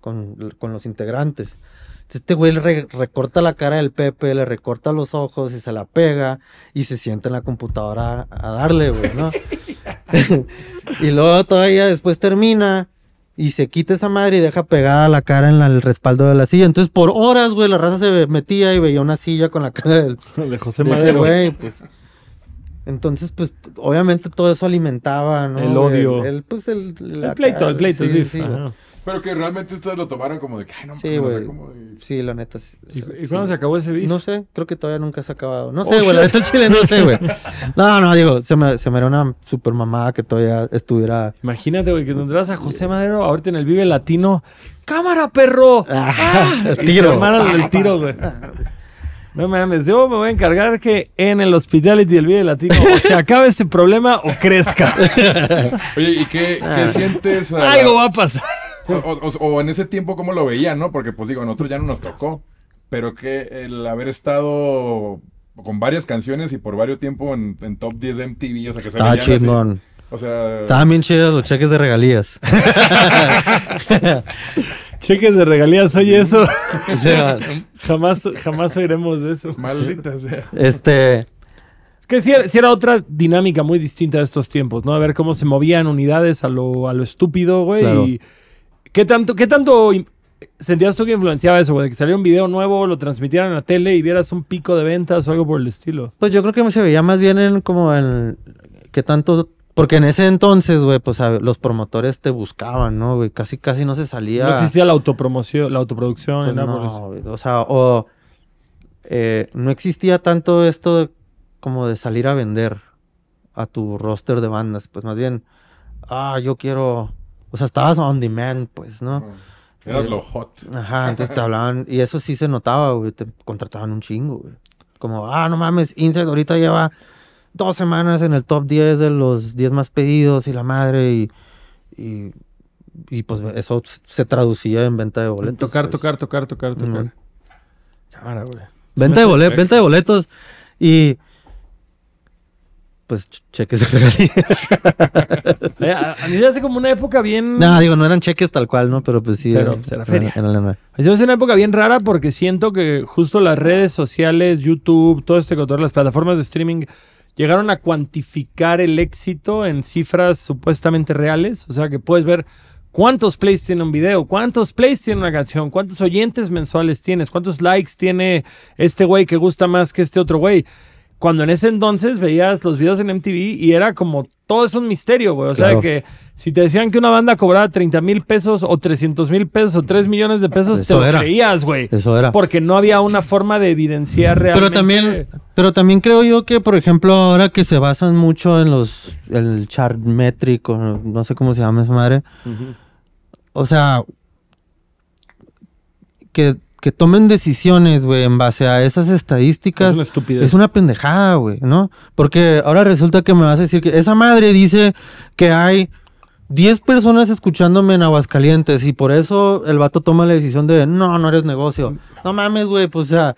con, con los integrantes. Entonces este güey re- recorta la cara del Pepe, le recorta los ojos y se la pega y se sienta en la computadora a darle, güey, ¿no? y luego todavía después termina y se quita esa madre y deja pegada la cara en la- el respaldo de la silla. Entonces por horas, güey, la raza se metía y veía una silla con la cara del, De José de ese Madero. güey, pues. Entonces, pues, obviamente todo eso alimentaba, ¿no? El odio. El, pues, el... la- El pleito, el pleito, sí, sí. Pero que realmente ustedes lo tomaron como de que, ay, no Sí, güey. Sí, la neta. sí, ¿Y, sí, cuándo se acabó ese beef? No sé, creo que todavía nunca se ha acabado. No Oh, sé, güey, la shit. neta el chile no sé, güey. No, no, digo, se me, se me era una super mamada que todavía estuviera... Imagínate, güey, que tendrás a José Madero ahorita en el Vive Latino. ¡Cámara, perro! ¡Ah! Y se tiro. el tiro, güey. No mames, yo me voy a encargar que en el Hospitality del Vive Latino o se acabe ese problema o crezca. Oye, ¿y qué, Ah. qué sientes? a la- Algo va a pasar. O, o- o en ese tiempo, ¿cómo lo veían, no? Porque, pues digo, nosotros ya no nos tocó. Pero que el haber estado con varias canciones y por varios tiempo en, en top 10 de MTV, o sea, que se veían así. O sea, Estaban bien chidos los cheques de regalías. Cheques de regalías, oye eso. O sea, jamás, jamás oiremos de eso. maldita sea. este. Es que sí, era- sí era otra dinámica muy distinta de estos tiempos, ¿no? A ver cómo se movían unidades a lo, a lo estúpido, güey. Claro. Y ¿qué tanto, qué tanto sentías tú que influenciaba eso, güey? De que saliera un video nuevo, lo transmitieran en la tele y vieras un pico de ventas o algo por el estilo. Pues yo creo que se veía más bien en como en. que tanto. Porque en ese entonces, güey, pues a- los promotores te buscaban, ¿no, güey? Casi, casi no se salía. No existía la autopromoción, la autoproducción Pues en no, güey, o sea, o eh, no existía tanto esto de- como de salir a vender a tu roster de bandas, pues más bien, ah, yo quiero, o sea, estabas on demand, pues, ¿no? Eras lo hot. Ajá, entonces te hablaban, y eso sí se notaba, güey, te contrataban un chingo, güey. Como, ah, no mames, Insect ahorita lleva dos semanas en el top 10 de los 10 más pedidos y la madre, y, y, y, pues eso se traducía en venta de boletos. tocar, pues. tocar, tocar, tocar, tocar. Cámara, güey. Venta de, bolet- venta de boletos y pues ch- cheques de a, a mí se hace como una época bien... no, digo, no eran cheques tal cual, ¿no? Pero pues sí. Pero, era- pues, era feria. era lana. Se me hace una época bien rara porque siento que justo las redes sociales, YouTube, todo este control, las plataformas de streaming llegaron a cuantificar el éxito en cifras supuestamente reales. O sea que puedes ver cuántos plays tiene un video, cuántos plays tiene una canción, cuántos oyentes mensuales tienes, cuántos likes tiene este güey que gusta más que este otro güey. Cuando en ese entonces veías los videos en MTV y era como todo es un misterio, güey. O sea, Claro. que si te decían que una banda cobraba 30 mil pesos o 300 mil pesos o 3 millones de pesos, te lo era. creías, güey. Eso era. Porque no había una forma de evidenciar Pero realmente. también, pero también creo yo que, por ejemplo, ahora que se basan mucho en los, el chart métrico, no sé cómo se llama esa madre. O sea, que, que tomen decisiones, güey, en base a esas estadísticas. Es una estupidez. Es una pendejada, güey, ¿no? Porque ahora resulta que me vas a decir que esa madre dice que hay 10 personas escuchándome en Aguascalientes y por eso el vato toma la decisión de, no, no eres negocio. No mames, güey, pues o sea,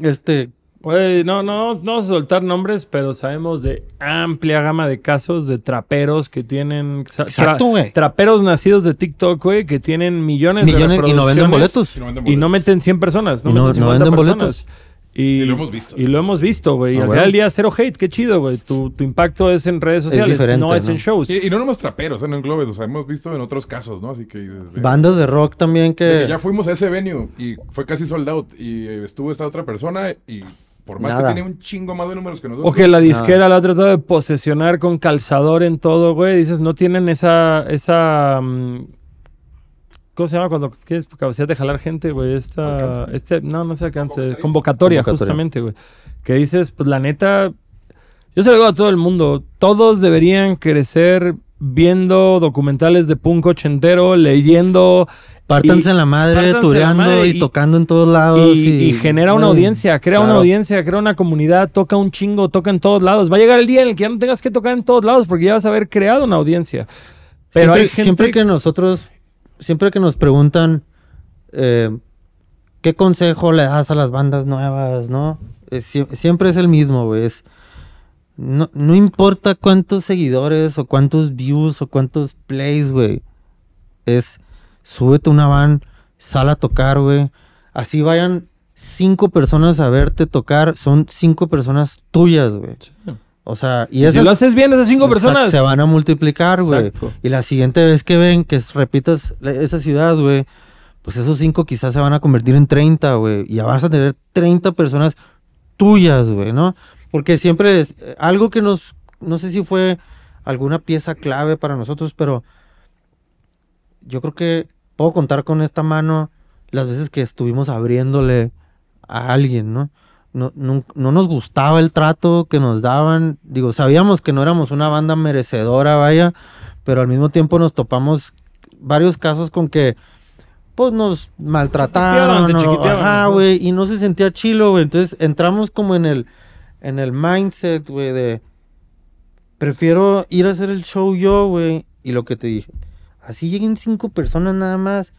este, Güey, no, no, no vamos a soltar nombres, pero sabemos de amplia gama de casos de traperos que tienen. Exacto, tra- güey. Traperos nacidos de TikTok, güey, que tienen millones, millones de y no venden reproducciones boletos. Y no Y meten 100 personas, no, Y no- meten no 50 venden personas. boletos. Y, Y lo hemos visto. Y lo hemos visto, güey. Y Ah, al final del día, cero hate. Qué chido, güey. Tu, tu impacto es en redes sociales, no es ¿no? en shows. Y, y no nomás traperos, ¿eh? no englobes, o sea, hemos visto en otros casos, ¿no? Así que dices, Bandas de rock también que... ya fuimos a ese venue y fue casi sold out y eh, estuvo esta otra persona y por más Nada. que tiene un chingo más de números que nosotros. O que la disquera la ha tratado de posesionar con calzador en todo, güey. Dices, no tienen esa. esa mm, ¿Cómo se llama cuando quieres capacidad de jalar gente, güey? Esta. Alcance. Este, no, no se alcance. Convocatoria, Convocatoria. justamente, güey. Que dices, pues la neta. Yo se lo digo a todo el mundo. Todos deberían crecer viendo documentales de punk ochentero, leyendo. Pártanse en la madre, la tureando madre y, y- tocando en todos lados. Y, Y, y genera una audiencia, crea una audiencia, crea una comunidad, toca un chingo, toca en todos lados. Va a llegar el día en el que ya no tengas que tocar en todos lados porque ya vas a haber creado una audiencia. Pero siempre, hay gente siempre que nosotros, siempre que nos preguntan eh, qué consejo le das a las bandas nuevas, ¿no? Es sie- siempre es el mismo, güey. es- No, no importa cuántos seguidores o cuántos views o cuántos plays, güey. Es súbete una van, sal a tocar, güey. Así vayan cinco personas a verte tocar, son cinco personas tuyas, güey. O sea, y Y si esas lo haces bien, esas cinco Exacto, personas. Se van a multiplicar, güey. Y la siguiente vez que ven que repitas esa ciudad, güey, pues esos cinco quizás se van a convertir en 30, güey. Y ya vas a tener 30 personas tuyas, güey, ¿no? Porque siempre es eh, algo que nos, no sé si fue alguna pieza clave para nosotros, pero yo creo que puedo contar con esta mano las veces que estuvimos abriéndole a alguien, ¿no? No, nun- no nos gustaba el trato que nos daban. Digo, sabíamos que no éramos una banda merecedora, vaya, pero al mismo tiempo nos topamos varios casos con que pues nos maltrataron, Te o- chiquiteaban, ajá, ajá. güey, y no se sentía chilo, güey. Entonces entramos como en el en el mindset, güey, de prefiero ir a hacer el show yo, güey, y lo que te dije, así lleguen cinco personas nada más,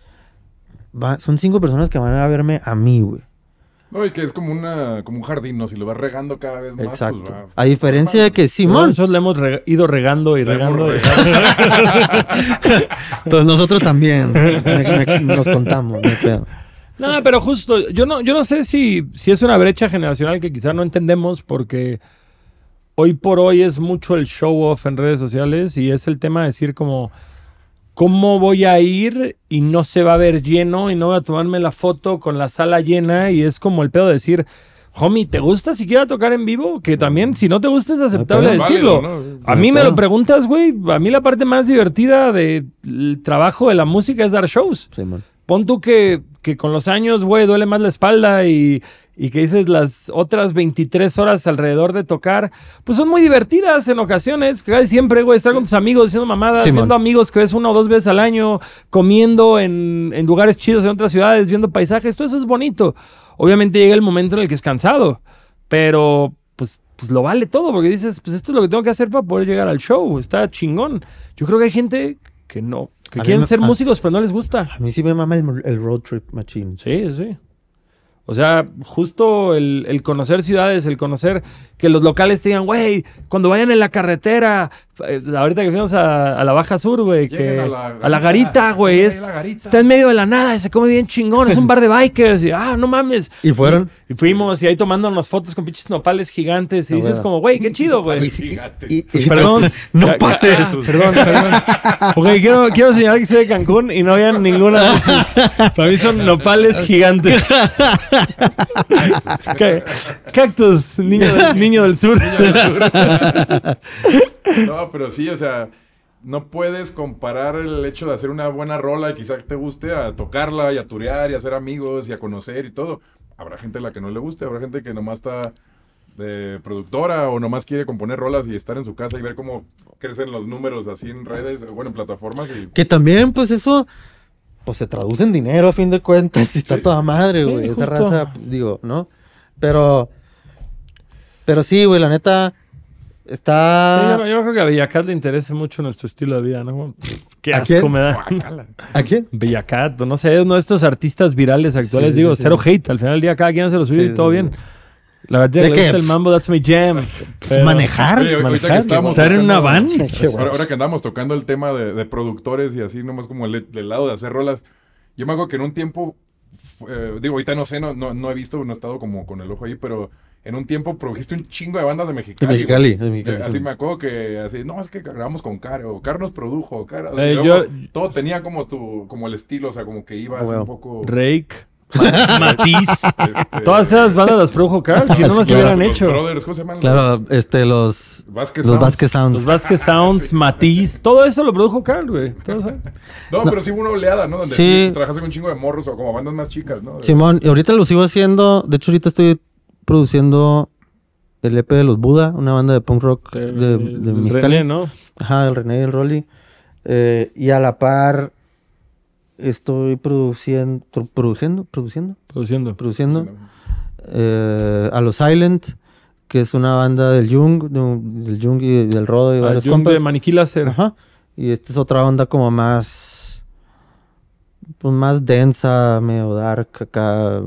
va- son cinco personas que van a verme a mí, güey. No, y que es como una como un jardín, ¿no? Si lo vas regando cada vez más, Exacto. pues va. A diferencia de que Simón, Nosotros le hemos rega- ido regando y Le regando. y- pues nosotros también me- me- nos contamos, no pedo. No, pero justo, yo no, yo no sé si, si es una brecha generacional que quizá no entendemos porque hoy por hoy es mucho el show off en redes sociales y es el tema de decir como, ¿cómo voy a ir y no se va a ver lleno y no voy a tomarme la foto con la sala llena? Y es como el pedo de decir, homie, ¿te gusta siquiera tocar en vivo? Que también, si no te gusta, es aceptable Es decirlo. A mí me lo preguntas, güey. A mí la parte más divertida del trabajo de la música es dar shows. Simón. Pon tú que, que con los años, güey, duele más la espalda y, y que dices las otras 23 horas alrededor de tocar, pues son muy divertidas en ocasiones. Casi siempre, güey, estar con tus amigos haciendo mamadas, Simón. viendo amigos que ves una o dos veces al año, comiendo en, en lugares chidos en otras ciudades, viendo paisajes, todo eso es bonito. Obviamente llega el momento en el que es cansado, pero pues, pues lo vale todo porque dices, pues esto es lo que tengo que hacer para poder llegar al show, está chingón. Yo creo que hay gente que no, que A quieren ser a- músicos pero no les gusta. A mí sí me mama el, el road trip machine. Sí, sí. O sea, justo el, el conocer ciudades, el conocer que los locales te digan, güey, cuando vayan en la carretera, eh, ahorita que fuimos a, a la Baja Sur, güey, que a a la, garita, güey, es, garita. está en medio de la nada y se come bien chingón, es un bar de bikers y, ah, no mames. ¿Y fueron? Y, fuimos y ahí tomándonos fotos con pinches nopales gigantes y Ah, dices bueno. como, güey, qué chido, güey. Y- Gigantes. y- y- perdón. No Ca- ca- pares. ah, perdón, perdón. Ok, quiero, quiero señalar que soy de Cancún y no había ninguna de esas. Para mí son nopales gigantes. Ca- Cactus, niño del, niño del sur. No, pero sí, o sea, no puedes comparar el hecho de hacer una buena rola y quizá te guste a tocarla y a turear y a hacer amigos y a conocer y todo. Habrá gente a la que no le guste, habrá gente que nomás está de productora o nomás quiere componer rolas y estar en su casa y ver cómo crecen los números así en redes, bueno, en plataformas y Que también, pues eso, pues se traduce en dinero a fin de cuentas y está Sí. toda madre, Sí, güey. Esa justo. raza, digo, ¿no? Pero, pero sí, güey, la neta, Sí, yo, está... no, yo no creo que a Villacat le interese mucho nuestro estilo de vida, ¿no? Qué ¿A asco quién? me da. ¿A quién? Villacat, no sé, uno de estos artistas virales actuales. Sí, sí, Digo, sí. cero hate. Al final del día, cada quien hace lo suyo Sí, y todo sí, bien. La verdad, ¿De le qué? gusta el mambo, that's my jam. Pero- ¿Manejar? Oye, que estar en una van. Ahora, que andamos tocando el tema de, de productores y así, nomás como el, lado de hacer rolas, yo me acuerdo que en un tiempo, eh, digo, ahorita no sé, no, no, no he visto, no he estado como con el ojo ahí, pero en un tiempo produjiste un chingo de bandas de Mexicali. De Mexicali, de Mexicali, Eh, sí. así me acuerdo que así, no, es que grabamos con Car, o Car nos produjo, Car, Eh, yo- todo tenía como tu, como el estilo, o sea, como que ibas Ah, bueno. un poco... Rake, Matiz. este, Todas esas bandas las produjo Carl, si no, no Sí, se claro. hubieran los hecho. Brothers, ¿cómo se llaman? Claro, este, los... Vázquez Los Sounds. Vázquez Sounds. Los Vázquez Sounds, Matiz, todo eso lo produjo Carl, güey. Todo eso. No, pero sí hubo una oleada, ¿no? Donde Sí. sí. trabajaste con un chingo de morros o como bandas más chicas, ¿no? Simón, y ahorita lo sigo haciendo. De hecho, ahorita estoy produciendo el EP de los Buda, una banda de punk rock de, de El Mexicali. René, ¿no? Ajá, el René y el Rolly. Eh, y a la par estoy produciendo, produciendo, produciendo, Produciendo. produciendo eh, a los Silent, que es una banda del Jung, de un- del Jung y del Rodo y Ah, varios Jung compas. de Maniquí Láser. Ajá. Y esta es otra onda como más, pues más densa, medio dark acá.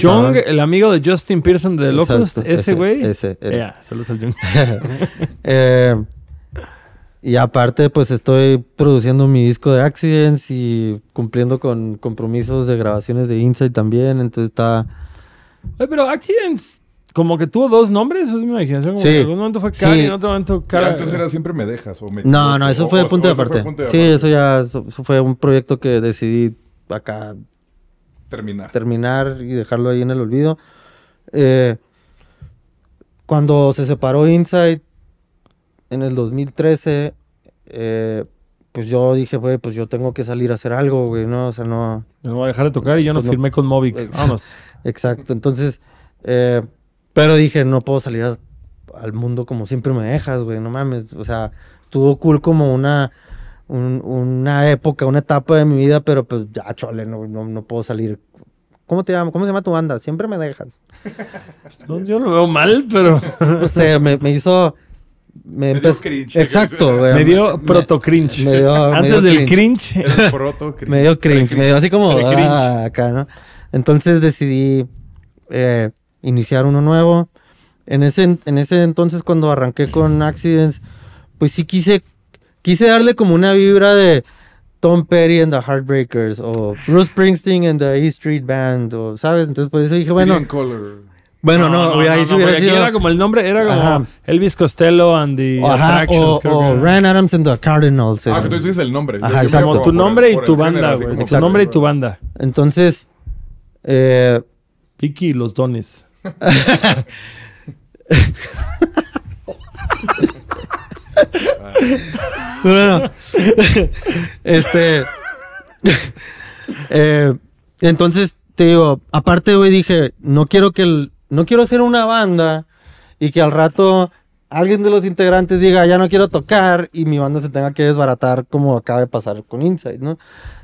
Jung, el amigo de Justin Pearson de Locust, Exacto, ese ese, güey. ese era. Ya, saludos al Jung. Eh, y aparte, pues estoy produciendo mi disco de Accidents y cumpliendo con compromisos de grabaciones de Insight también. Entonces está. Oye, pero Accidents, como que tuvo dos nombres, eso es mi imaginación. Como Sí. que en algún momento fue Cara Sí. y en otro momento Pero Cara. antes era siempre me dejas o me No, no, eso o- fue o- punto o de aparte. Sí, eso ya eso, eso fue un proyecto que decidí acá terminar. terminar y dejarlo ahí en el olvido. Eh, cuando se separó Insight en el 2013, eh, pues yo dije, güey, pues yo tengo que salir a hacer algo, güey, ¿no? O sea, no... No voy a dejar de tocar y yo no Pues no- firmé con Movic. Vamos. Exacto, entonces, eh, pero dije, no puedo salir a- al mundo como siempre me dejas, güey, no mames, o sea, estuvo cool como una, un- una época, una etapa de mi vida, pero pues ya, chole, no, no, no puedo salir. ¿Cómo te llamas? ¿Cómo se llama tu banda? Siempre me dejas. No, yo lo veo mal, pero No sé, me, me hizo... Me Me dio cringe. Exacto, güey. me dio proto cringe. me dio- me Antes dio del cringe. cringe. Era proto cringe. Me dio cringe, me dio así como ah, acá, ¿no? Entonces decidí eh, iniciar uno nuevo. En ese, en ese entonces, cuando arranqué con Accidents, pues sí quise, quise darle como una vibra de Tom Petty and the Heartbreakers o Bruce Springsteen and the E Street Band, o, ¿sabes? Entonces por eso dije, bueno, Color. Bueno, no, hubiera- ahí sí hubiera porque aquí sido... Era como el nombre, era como Ajá. Elvis Costello and the Ajá, Attractions. o, creo o que Adams and the Cardinals. Ah, era. que tú dices el nombre. Ajá, exacto. Como tu nombre y tu banda, güey. Tu nombre y tu banda. Entonces, eh, Vicky y los dones. bueno, este, eh, entonces te digo, aparte, güey, dije, no quiero que el, no quiero hacer una banda y que al rato alguien de los integrantes diga, ya no quiero tocar y mi banda se tenga que desbaratar como acaba de pasar con Inside, ¿no?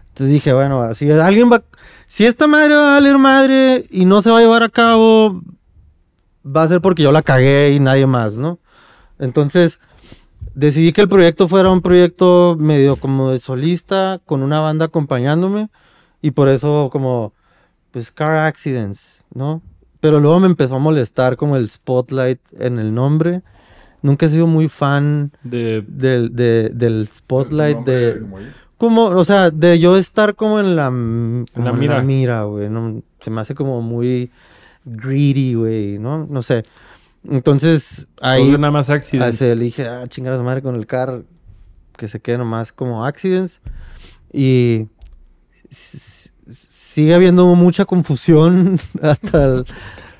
Entonces dije, bueno, así alguien va, si esta madre va a valer madre y no se va a llevar a cabo, va a ser porque yo la cagué y nadie más, ¿no? Entonces, decidí que el proyecto fuera un proyecto medio como de solista, con una banda acompañándome, y por eso como, pues, Car Accidents, ¿no? Pero luego me empezó a molestar como el spotlight en el nombre. Nunca he sido muy fan De, del, de- del spotlight de... como o sea, de yo estar como en la, mm, como la en mira. mira, güey. No, se me hace como muy greedy, güey, ¿no? No sé. Entonces, ahí nada más ah, accidents. se le dije, ah, chingar a su madre con el car, que se quede nomás como accidents. Y sigue habiendo mucha confusión hasta, el-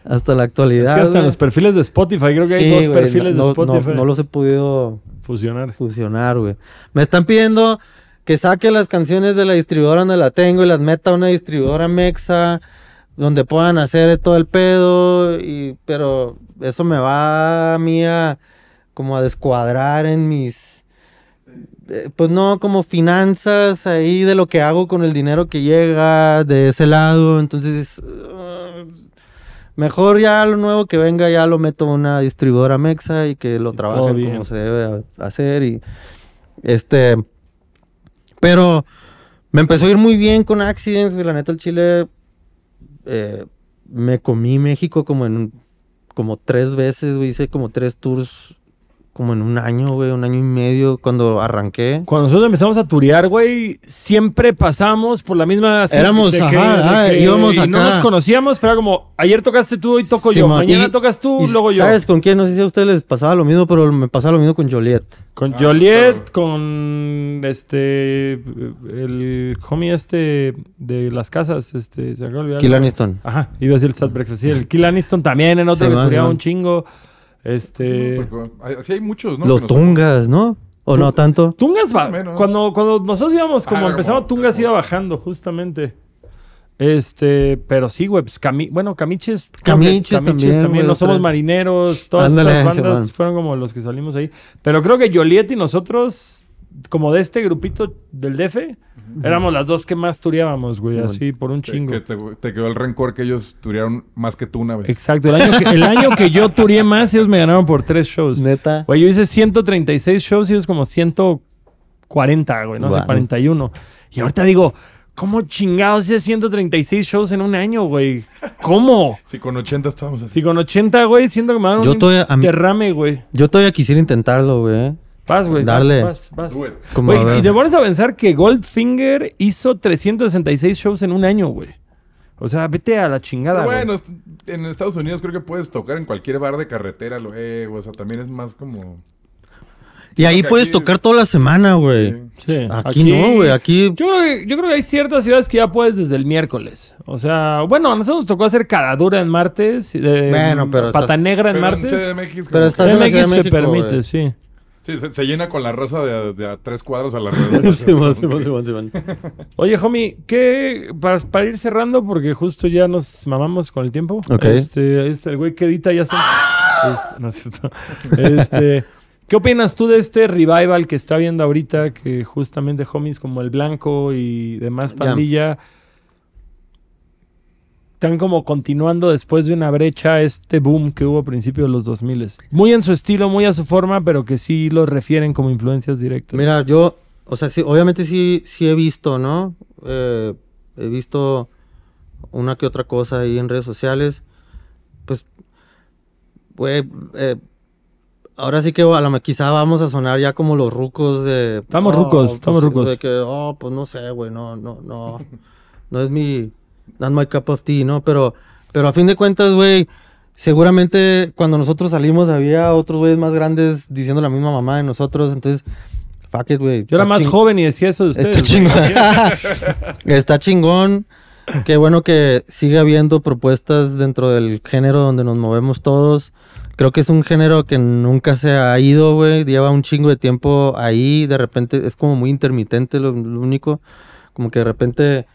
hasta la Es actualidad. que hasta en los perfiles de Spotify, creo que hay dos güey, perfiles no, de Spotify. no los he podido fusionar. fusionar, güey. Me están pidiendo que saque las canciones de la distribuidora donde la tengo y las meta a una distribuidora mexa donde puedan hacer todo el pedo y pero eso me va a mí a como a descuadrar en mis pues no como finanzas ahí de lo que hago con el dinero que llega de ese lado, entonces uh, Mejor ya lo nuevo que venga, ya lo meto a una distribuidora mexa y que lo trabajen bien. como se debe hacer. Y este. Pero me empezó a ir muy bien con Accidents. La neta, el Chile. eh, me comí México como en. Como tres veces, güey. Hice como tres tours. Como en un año, güey. Un año y medio cuando arranqué. Cuando nosotros empezamos a turear, güey, siempre pasamos por la misma... Éramos, de que- ajá, de que- íbamos y No acá. nos conocíamos, pero era como, ayer tocaste tú, hoy toco yo. Mañana y- tocas tú, y luego yo. ¿Sabes con quién? No sé si a ustedes les pasaba lo mismo, pero me pasaba lo mismo con Joliet. Con Ah, Joliet, con este... El homie este de las casas, este... Se acaba de olvidar. Kill Aniston. Ajá, iba a decir el Sad Breakfast. Sí, el Kill Aniston también, en otro Sí, que más, tureaba man. un chingo. Este... Así hay muchos, ¿no? Los. Tungas, ¿no? ¿O no tanto? Tungas va. Cuando, cuando nosotros íbamos, como Ah, empezamos, como- Tungas como- iba bajando, justamente. Este, pero sí, güey, pues Cami bueno, Camiches. que Camiches también, güey, No somos marineros, todas ese bandas fueron como los que salimos ahí. Pero creo que Joliet y nosotros, como de este grupito del DF, éramos las dos que más tureábamos, güey, así por un chingo. que te, te quedó el rencor que ellos tuvieron más que tú una vez. Exacto, el año, que, el año que yo tureé más, ellos me ganaron por tres shows. Neta. Güey, yo hice 136 shows y ellos como 140, güey, no sé, Wow. 41. Y ahorita digo, ¿cómo chingados hice 136 shows en un año, güey? ¿Cómo? Si con 80 estábamos así. Si con 80, güey, siento que me dan Yo un todavía- a mí- derrame, güey. Yo todavía quisiera intentarlo, güey. Vas, güey, vas, Darle. vas, vas. Como Güey, y te pones a pensar que Goldfinger hizo 366 shows en un año, güey. O sea, vete a la chingada, Pero güey. bueno, en Estados Unidos creo que puedes tocar en cualquier bar de carretera luego. O sea, también es más como. Y ahí puedes aquí- tocar toda la semana, güey. Sí. Sí, Aquí, no, güey. Aquí. Yo creo, que, yo creo que hay ciertas ciudades que ya puedes desde el miércoles. O sea, bueno, a nosotros nos tocó hacer Caradura en martes, eh, Bueno, pero Pata estás- Negra en Pero martes. CDMX, Pero estás en la Ciudad se México, permite, güey. sí. Sí, se, se llena con la raza de, a- de a tres cuadros a la Simón, Simón, Simón. Oye, homie, ¿qué? Para, para ir cerrando, porque justo ya nos mamamos con el tiempo. Ok. Este, este, el güey que edita ya se... Este, no es cierto. Este, ¿Qué opinas tú de este revival que está viendo ahorita? Que justamente homies como El Blanco y demás pandilla están como continuando después de una brecha este boom que hubo a principios de los 2000. Muy en su estilo, muy a su forma, pero que sí los refieren como influencias directas. Mira, yo, o sea, sí, obviamente sí, sí he visto, ¿no? Eh, he visto una que otra cosa ahí en redes sociales. güey, eh, ahora sí que a quizá vamos a sonar ya como los rucos de... Estamos oh, rucos, estamos pues, rucos. De que, oh, pues no sé, güey, no, no, no, no es mi, not my cup of tea, ¿no? Pero, pero a fin de cuentas, güey, seguramente cuando nosotros salimos había otros güeyes más grandes diciendo la misma mamá de nosotros, entonces, fuck it, güey. Yo era más joven y decía eso de ustedes. Está chingón. Está chingón. Qué bueno que sigue habiendo propuestas dentro del género donde nos movemos todos. Creo que es un género que nunca se ha ido, güey. Lleva un chingo de tiempo ahí. De repente es como muy intermitente lo, lo único. Como que de repente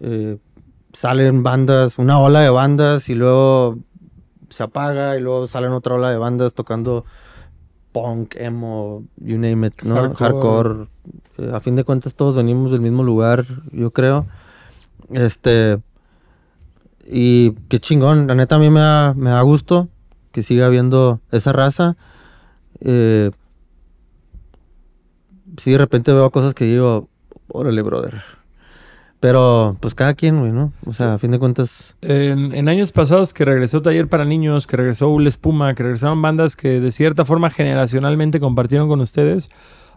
eh, salen bandas, una ola de bandas y luego se apaga y luego salen otra ola de bandas tocando punk, emo, you name it, ¿no? Hardcore. Hardcore. Eh, a fin de cuentas todos venimos del mismo lugar, yo creo. Este y qué chingón, la neta a mí me da, me da gusto que siga habiendo esa raza. Eh, sí, de repente veo cosas que digo, órale, brother. Pero, pues cada quien, güey, ¿no? O sea, a fin de cuentas, En, en años pasados que regresó Taller para Niños, que regresó Ul Espuma, que regresaron bandas que de cierta forma generacionalmente compartieron con ustedes.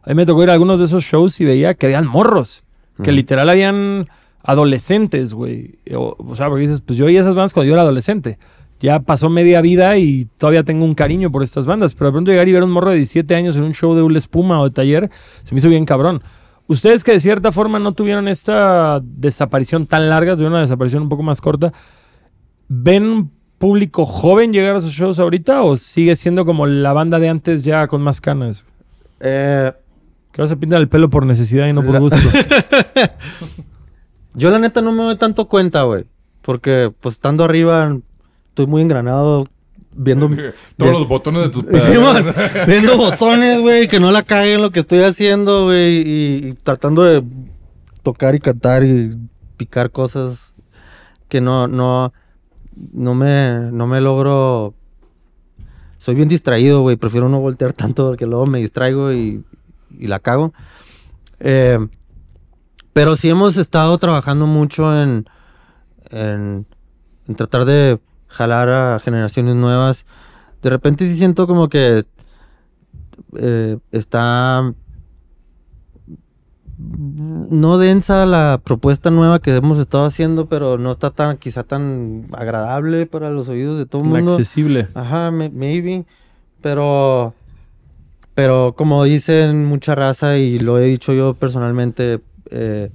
A mí me tocó ir a algunos de esos shows y veía que habían morros, que literal habían adolescentes, güey. O, o sea, porque dices, pues yo oía esas bandas cuando yo era adolescente. Ya pasó media vida y todavía tengo un cariño por estas bandas. Pero de pronto llegar y ver un morro de 17 años en un show de Ul Espuma o de Taller, se me hizo bien cabrón. Ustedes que de cierta forma no tuvieron esta desaparición tan larga, tuvieron una desaparición un poco más corta, ¿ven público joven llegar a sus shows ahorita o sigue siendo como la banda de antes ya con más canas? eh, Que ahora se pintan el pelo por necesidad y no por La- gusto. yo la neta no me doy tanto cuenta, güey. Porque, pues, estando arriba, estoy muy engranado viendo... Todos los botones de tus Sí, man, viendo botones, güey, que no la caguen lo que estoy haciendo, güey, y, y tratando de tocar y cantar y picar cosas que no, no, no me, no me logro. Soy bien distraído, güey, prefiero no voltear tanto porque luego me distraigo y, y la cago. Eh, pero sí hemos estado trabajando mucho en, en, en tratar de jalar a generaciones nuevas. De repente sí siento como que eh, está no densa la propuesta nueva que hemos estado haciendo, pero no está tan, quizá tan agradable para los oídos de todo el mundo. Accesible. Ajá, maybe. Pero, pero como dicen mucha raza y lo he dicho yo personalmente, eh,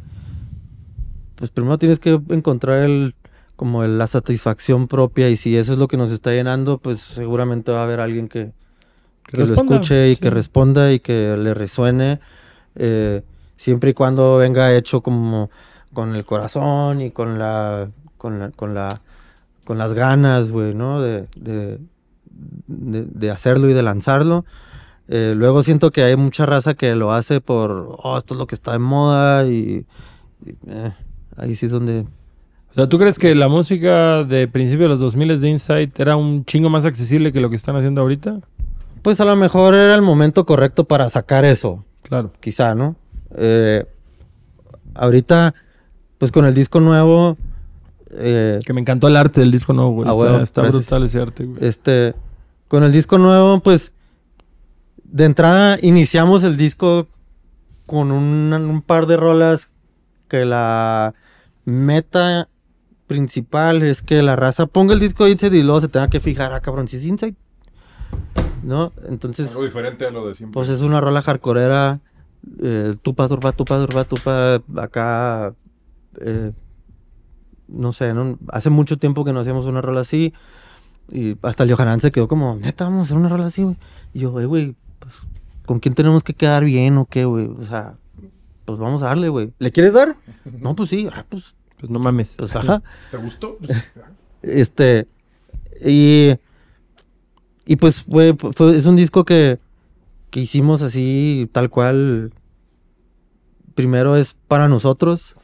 pues primero tienes que encontrar el, como la satisfacción propia y si eso es lo que nos está llenando, pues seguramente va a haber alguien que, que lo escuche y sí. que responda y que le resuene, eh, siempre y cuando venga hecho como con el corazón y con la, con la, con la, con las ganas, güey, ¿no? De, de, de, de hacerlo y de lanzarlo. Eh, luego siento que hay mucha raza que lo hace por, oh, esto es lo que está de moda y, y, eh, ahí sí es donde... O sea, ¿tú crees que la música de principio de los 2000 de Insight era un chingo más accesible que lo que están haciendo ahorita? Pues a lo mejor era el momento correcto para sacar eso. Claro. quizá, ¿no? Eh, ahorita, pues con el disco nuevo, eh, Que me encantó el arte del disco nuevo, güey. Ah, está bueno, está gracias. brutal ese arte, güey. este, con el disco nuevo, pues, de entrada iniciamos el disco con un, un par de rolas que la meta principal es que la raza ponga el disco de Inside y luego se tenga que fijar, ah, cabrón, si es Inside, ¿no? Entonces... Algo diferente a lo de siempre. Pues es una rola hardcoreera. Eh, tupa, turba, tupa, turba, tupa. Acá. eh, no sé, ¿no? hace mucho tiempo que no hacíamos una rola así. Y hasta el Johanan se quedó como, neta, vamos a hacer una rola así, güey. Y yo, "Eh, güey, pues, ¿con quién tenemos que quedar bien o qué, güey? O sea, pues vamos a darle, güey. ¿Le quieres dar? No, pues sí. Ah, pues, Pues no mames. pues ajá. ¿Te gustó? Pues, Este. Y. Y pues, fue, fue- es un disco que, que hicimos así, tal cual. Primero es para nosotros.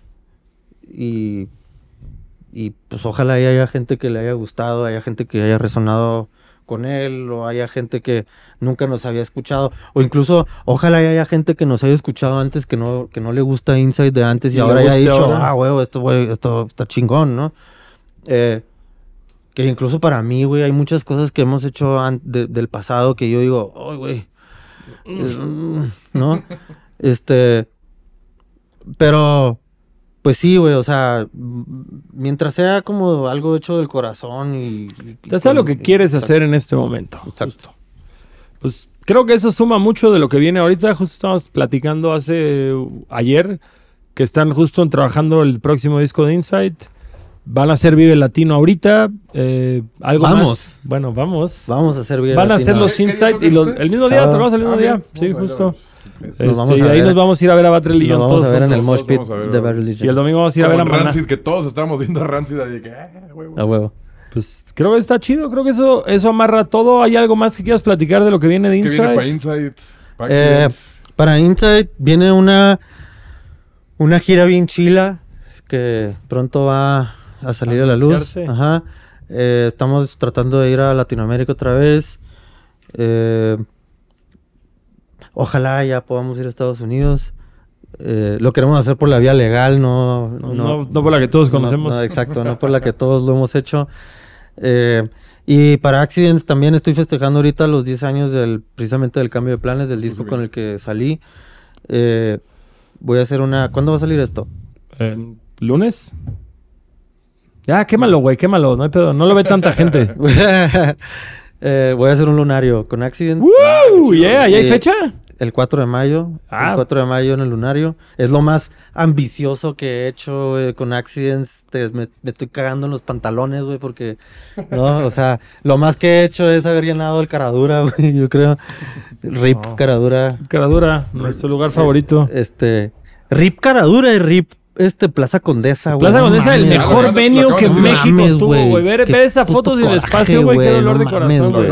Y. Y pues ojalá haya gente que le haya gustado, haya gente que haya resonado con él, o haya gente que nunca nos había escuchado, o incluso ojalá haya gente que nos haya escuchado antes que no, que no le gusta Inside de antes y, ahora haya dicho, ahora. ah, huevo, esto, güey, esto está chingón, ¿no? Eh, que incluso para mí, güey, hay muchas cosas que hemos hecho de- del pasado que yo digo, ay, güey, es- mm", ¿no? Este, pero, pues sí, güey, o sea, mientras sea como algo hecho del corazón y... y- Ya sabes lo que quieres Exacto. hacer en este momento. Exacto. Pues creo que eso suma mucho de lo que viene ahorita. Justo estábamos platicando hace ayer que están justo trabajando el próximo disco de Insight. Van a hacer Vive Latino ahorita. eh, algo Vamos. más. Bueno, vamos. Vamos a hacer bien. Van a latino. hacer los ¿Qué- qué día Insight y los, el mismo día, Sábado. tocamos el mismo Ah, día. bien, Sí, vamos a justo. Este, Nos vamos y a ahí ver. nos vamos a ir a ver a Bad Religion Nos vamos todos a ver en el. Mosh Pit a ver, de. Bad Y el Religion. domingo vamos a ir a ver a. Rancid, que todos estábamos viendo a Rancid ahí que, ah, huevo. A huevo. Pues creo que está chido. Creo que eso, eso amarra todo. ¿Hay algo más que quieras platicar de lo que viene de ¿Qué viene para Insight? Insight? Pa' Eh. Para Insight viene una, una gira bien chila que pronto va a salir a la luz. Ajá. Eh, estamos tratando de ir a Latinoamérica otra vez. Eh, ojalá ya podamos ir a Estados Unidos. Eh, lo queremos hacer por la vía legal, no, No, no- no por la que todos no- conocemos. no, exacto, no por la que todos lo hemos hecho. Eh, y para Accidents también estoy festejando ahorita los 10 años del precisamente del cambio de planes del disco con el que salí. Eh, voy a hacer una... ¿Cuándo va a salir esto? ¿Lunes? Ya, quémalo, güey, quémalo. No hay pedo. No lo ve tanta gente. Eh, voy a hacer un lunario con Accidents. ¡Woo! Yeah, ¿ya hay Eh, fecha? El 4 de mayo. Ah. El 4 de mayo en el lunario. Es lo más ambicioso que he hecho güey, con Accidents. Te- me, me estoy cagando en los pantalones, güey, porque... No, o sea, lo más que he hecho es haber llenado el Caradura, güey, yo creo. Rip No. Caradura. Caradura, nuestro lugar favorito. Este... Rip Caradura y Rip... Este, Plaza Condesa, güey. Plaza no Condesa, el mames, mejor lo venue que. México mames, tuvo, güey. güey. Ver, ver esa puto foto sin coraje, espacio, güey. Qué güey, dolor no de mames, corazón, güey.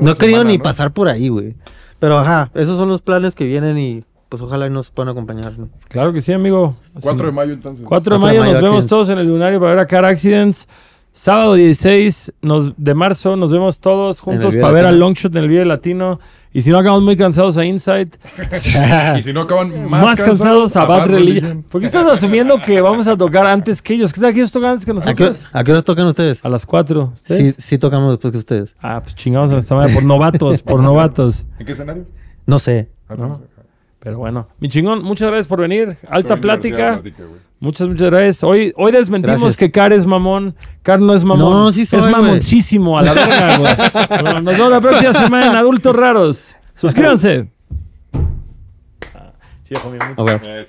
No he querido semana, ni ¿no? pasar por ahí, güey. Pero ajá, esos son los planes que vienen y pues ojalá y nos puedan acompañar. ¿no? Claro que sí, amigo. 4 de mayo entonces. 4 de 4 de mayo mayo, nos vemos todos en el lunario para ver a Car Accidents. Sábado 16 nos- de marzo nos vemos todos juntos para ver al Longshot en el Vive Latino. Y si no acabamos muy cansados a Insight, Y si no acaban más, más, cansados a Bad Religion. ¿Por qué estás asumiendo que vamos a tocar antes que ellos? ¿Qué tal que ellos tocan antes que ¿A qué, nosotros? a qué horas tocan ustedes? A las 4. Sí, sí tocamos después que ustedes. Ah, pues chingamos a esta madre por novatos, por novatos. ¿En qué escenario? No sé. Ah, No. Pero bueno, mi chingón, muchas gracias por venir. Alta plática. Muchas, muchas gracias. Hoy, hoy desmentimos Gracias. que Car es mamón. Car no es mamón. No, sí soy, Es mamoncísimo a la verga, güey. Bueno, nos vemos la próxima semana en Adultos Raros. Suscríbanse. Ah, sí, homie, mucho. Ok. Eh,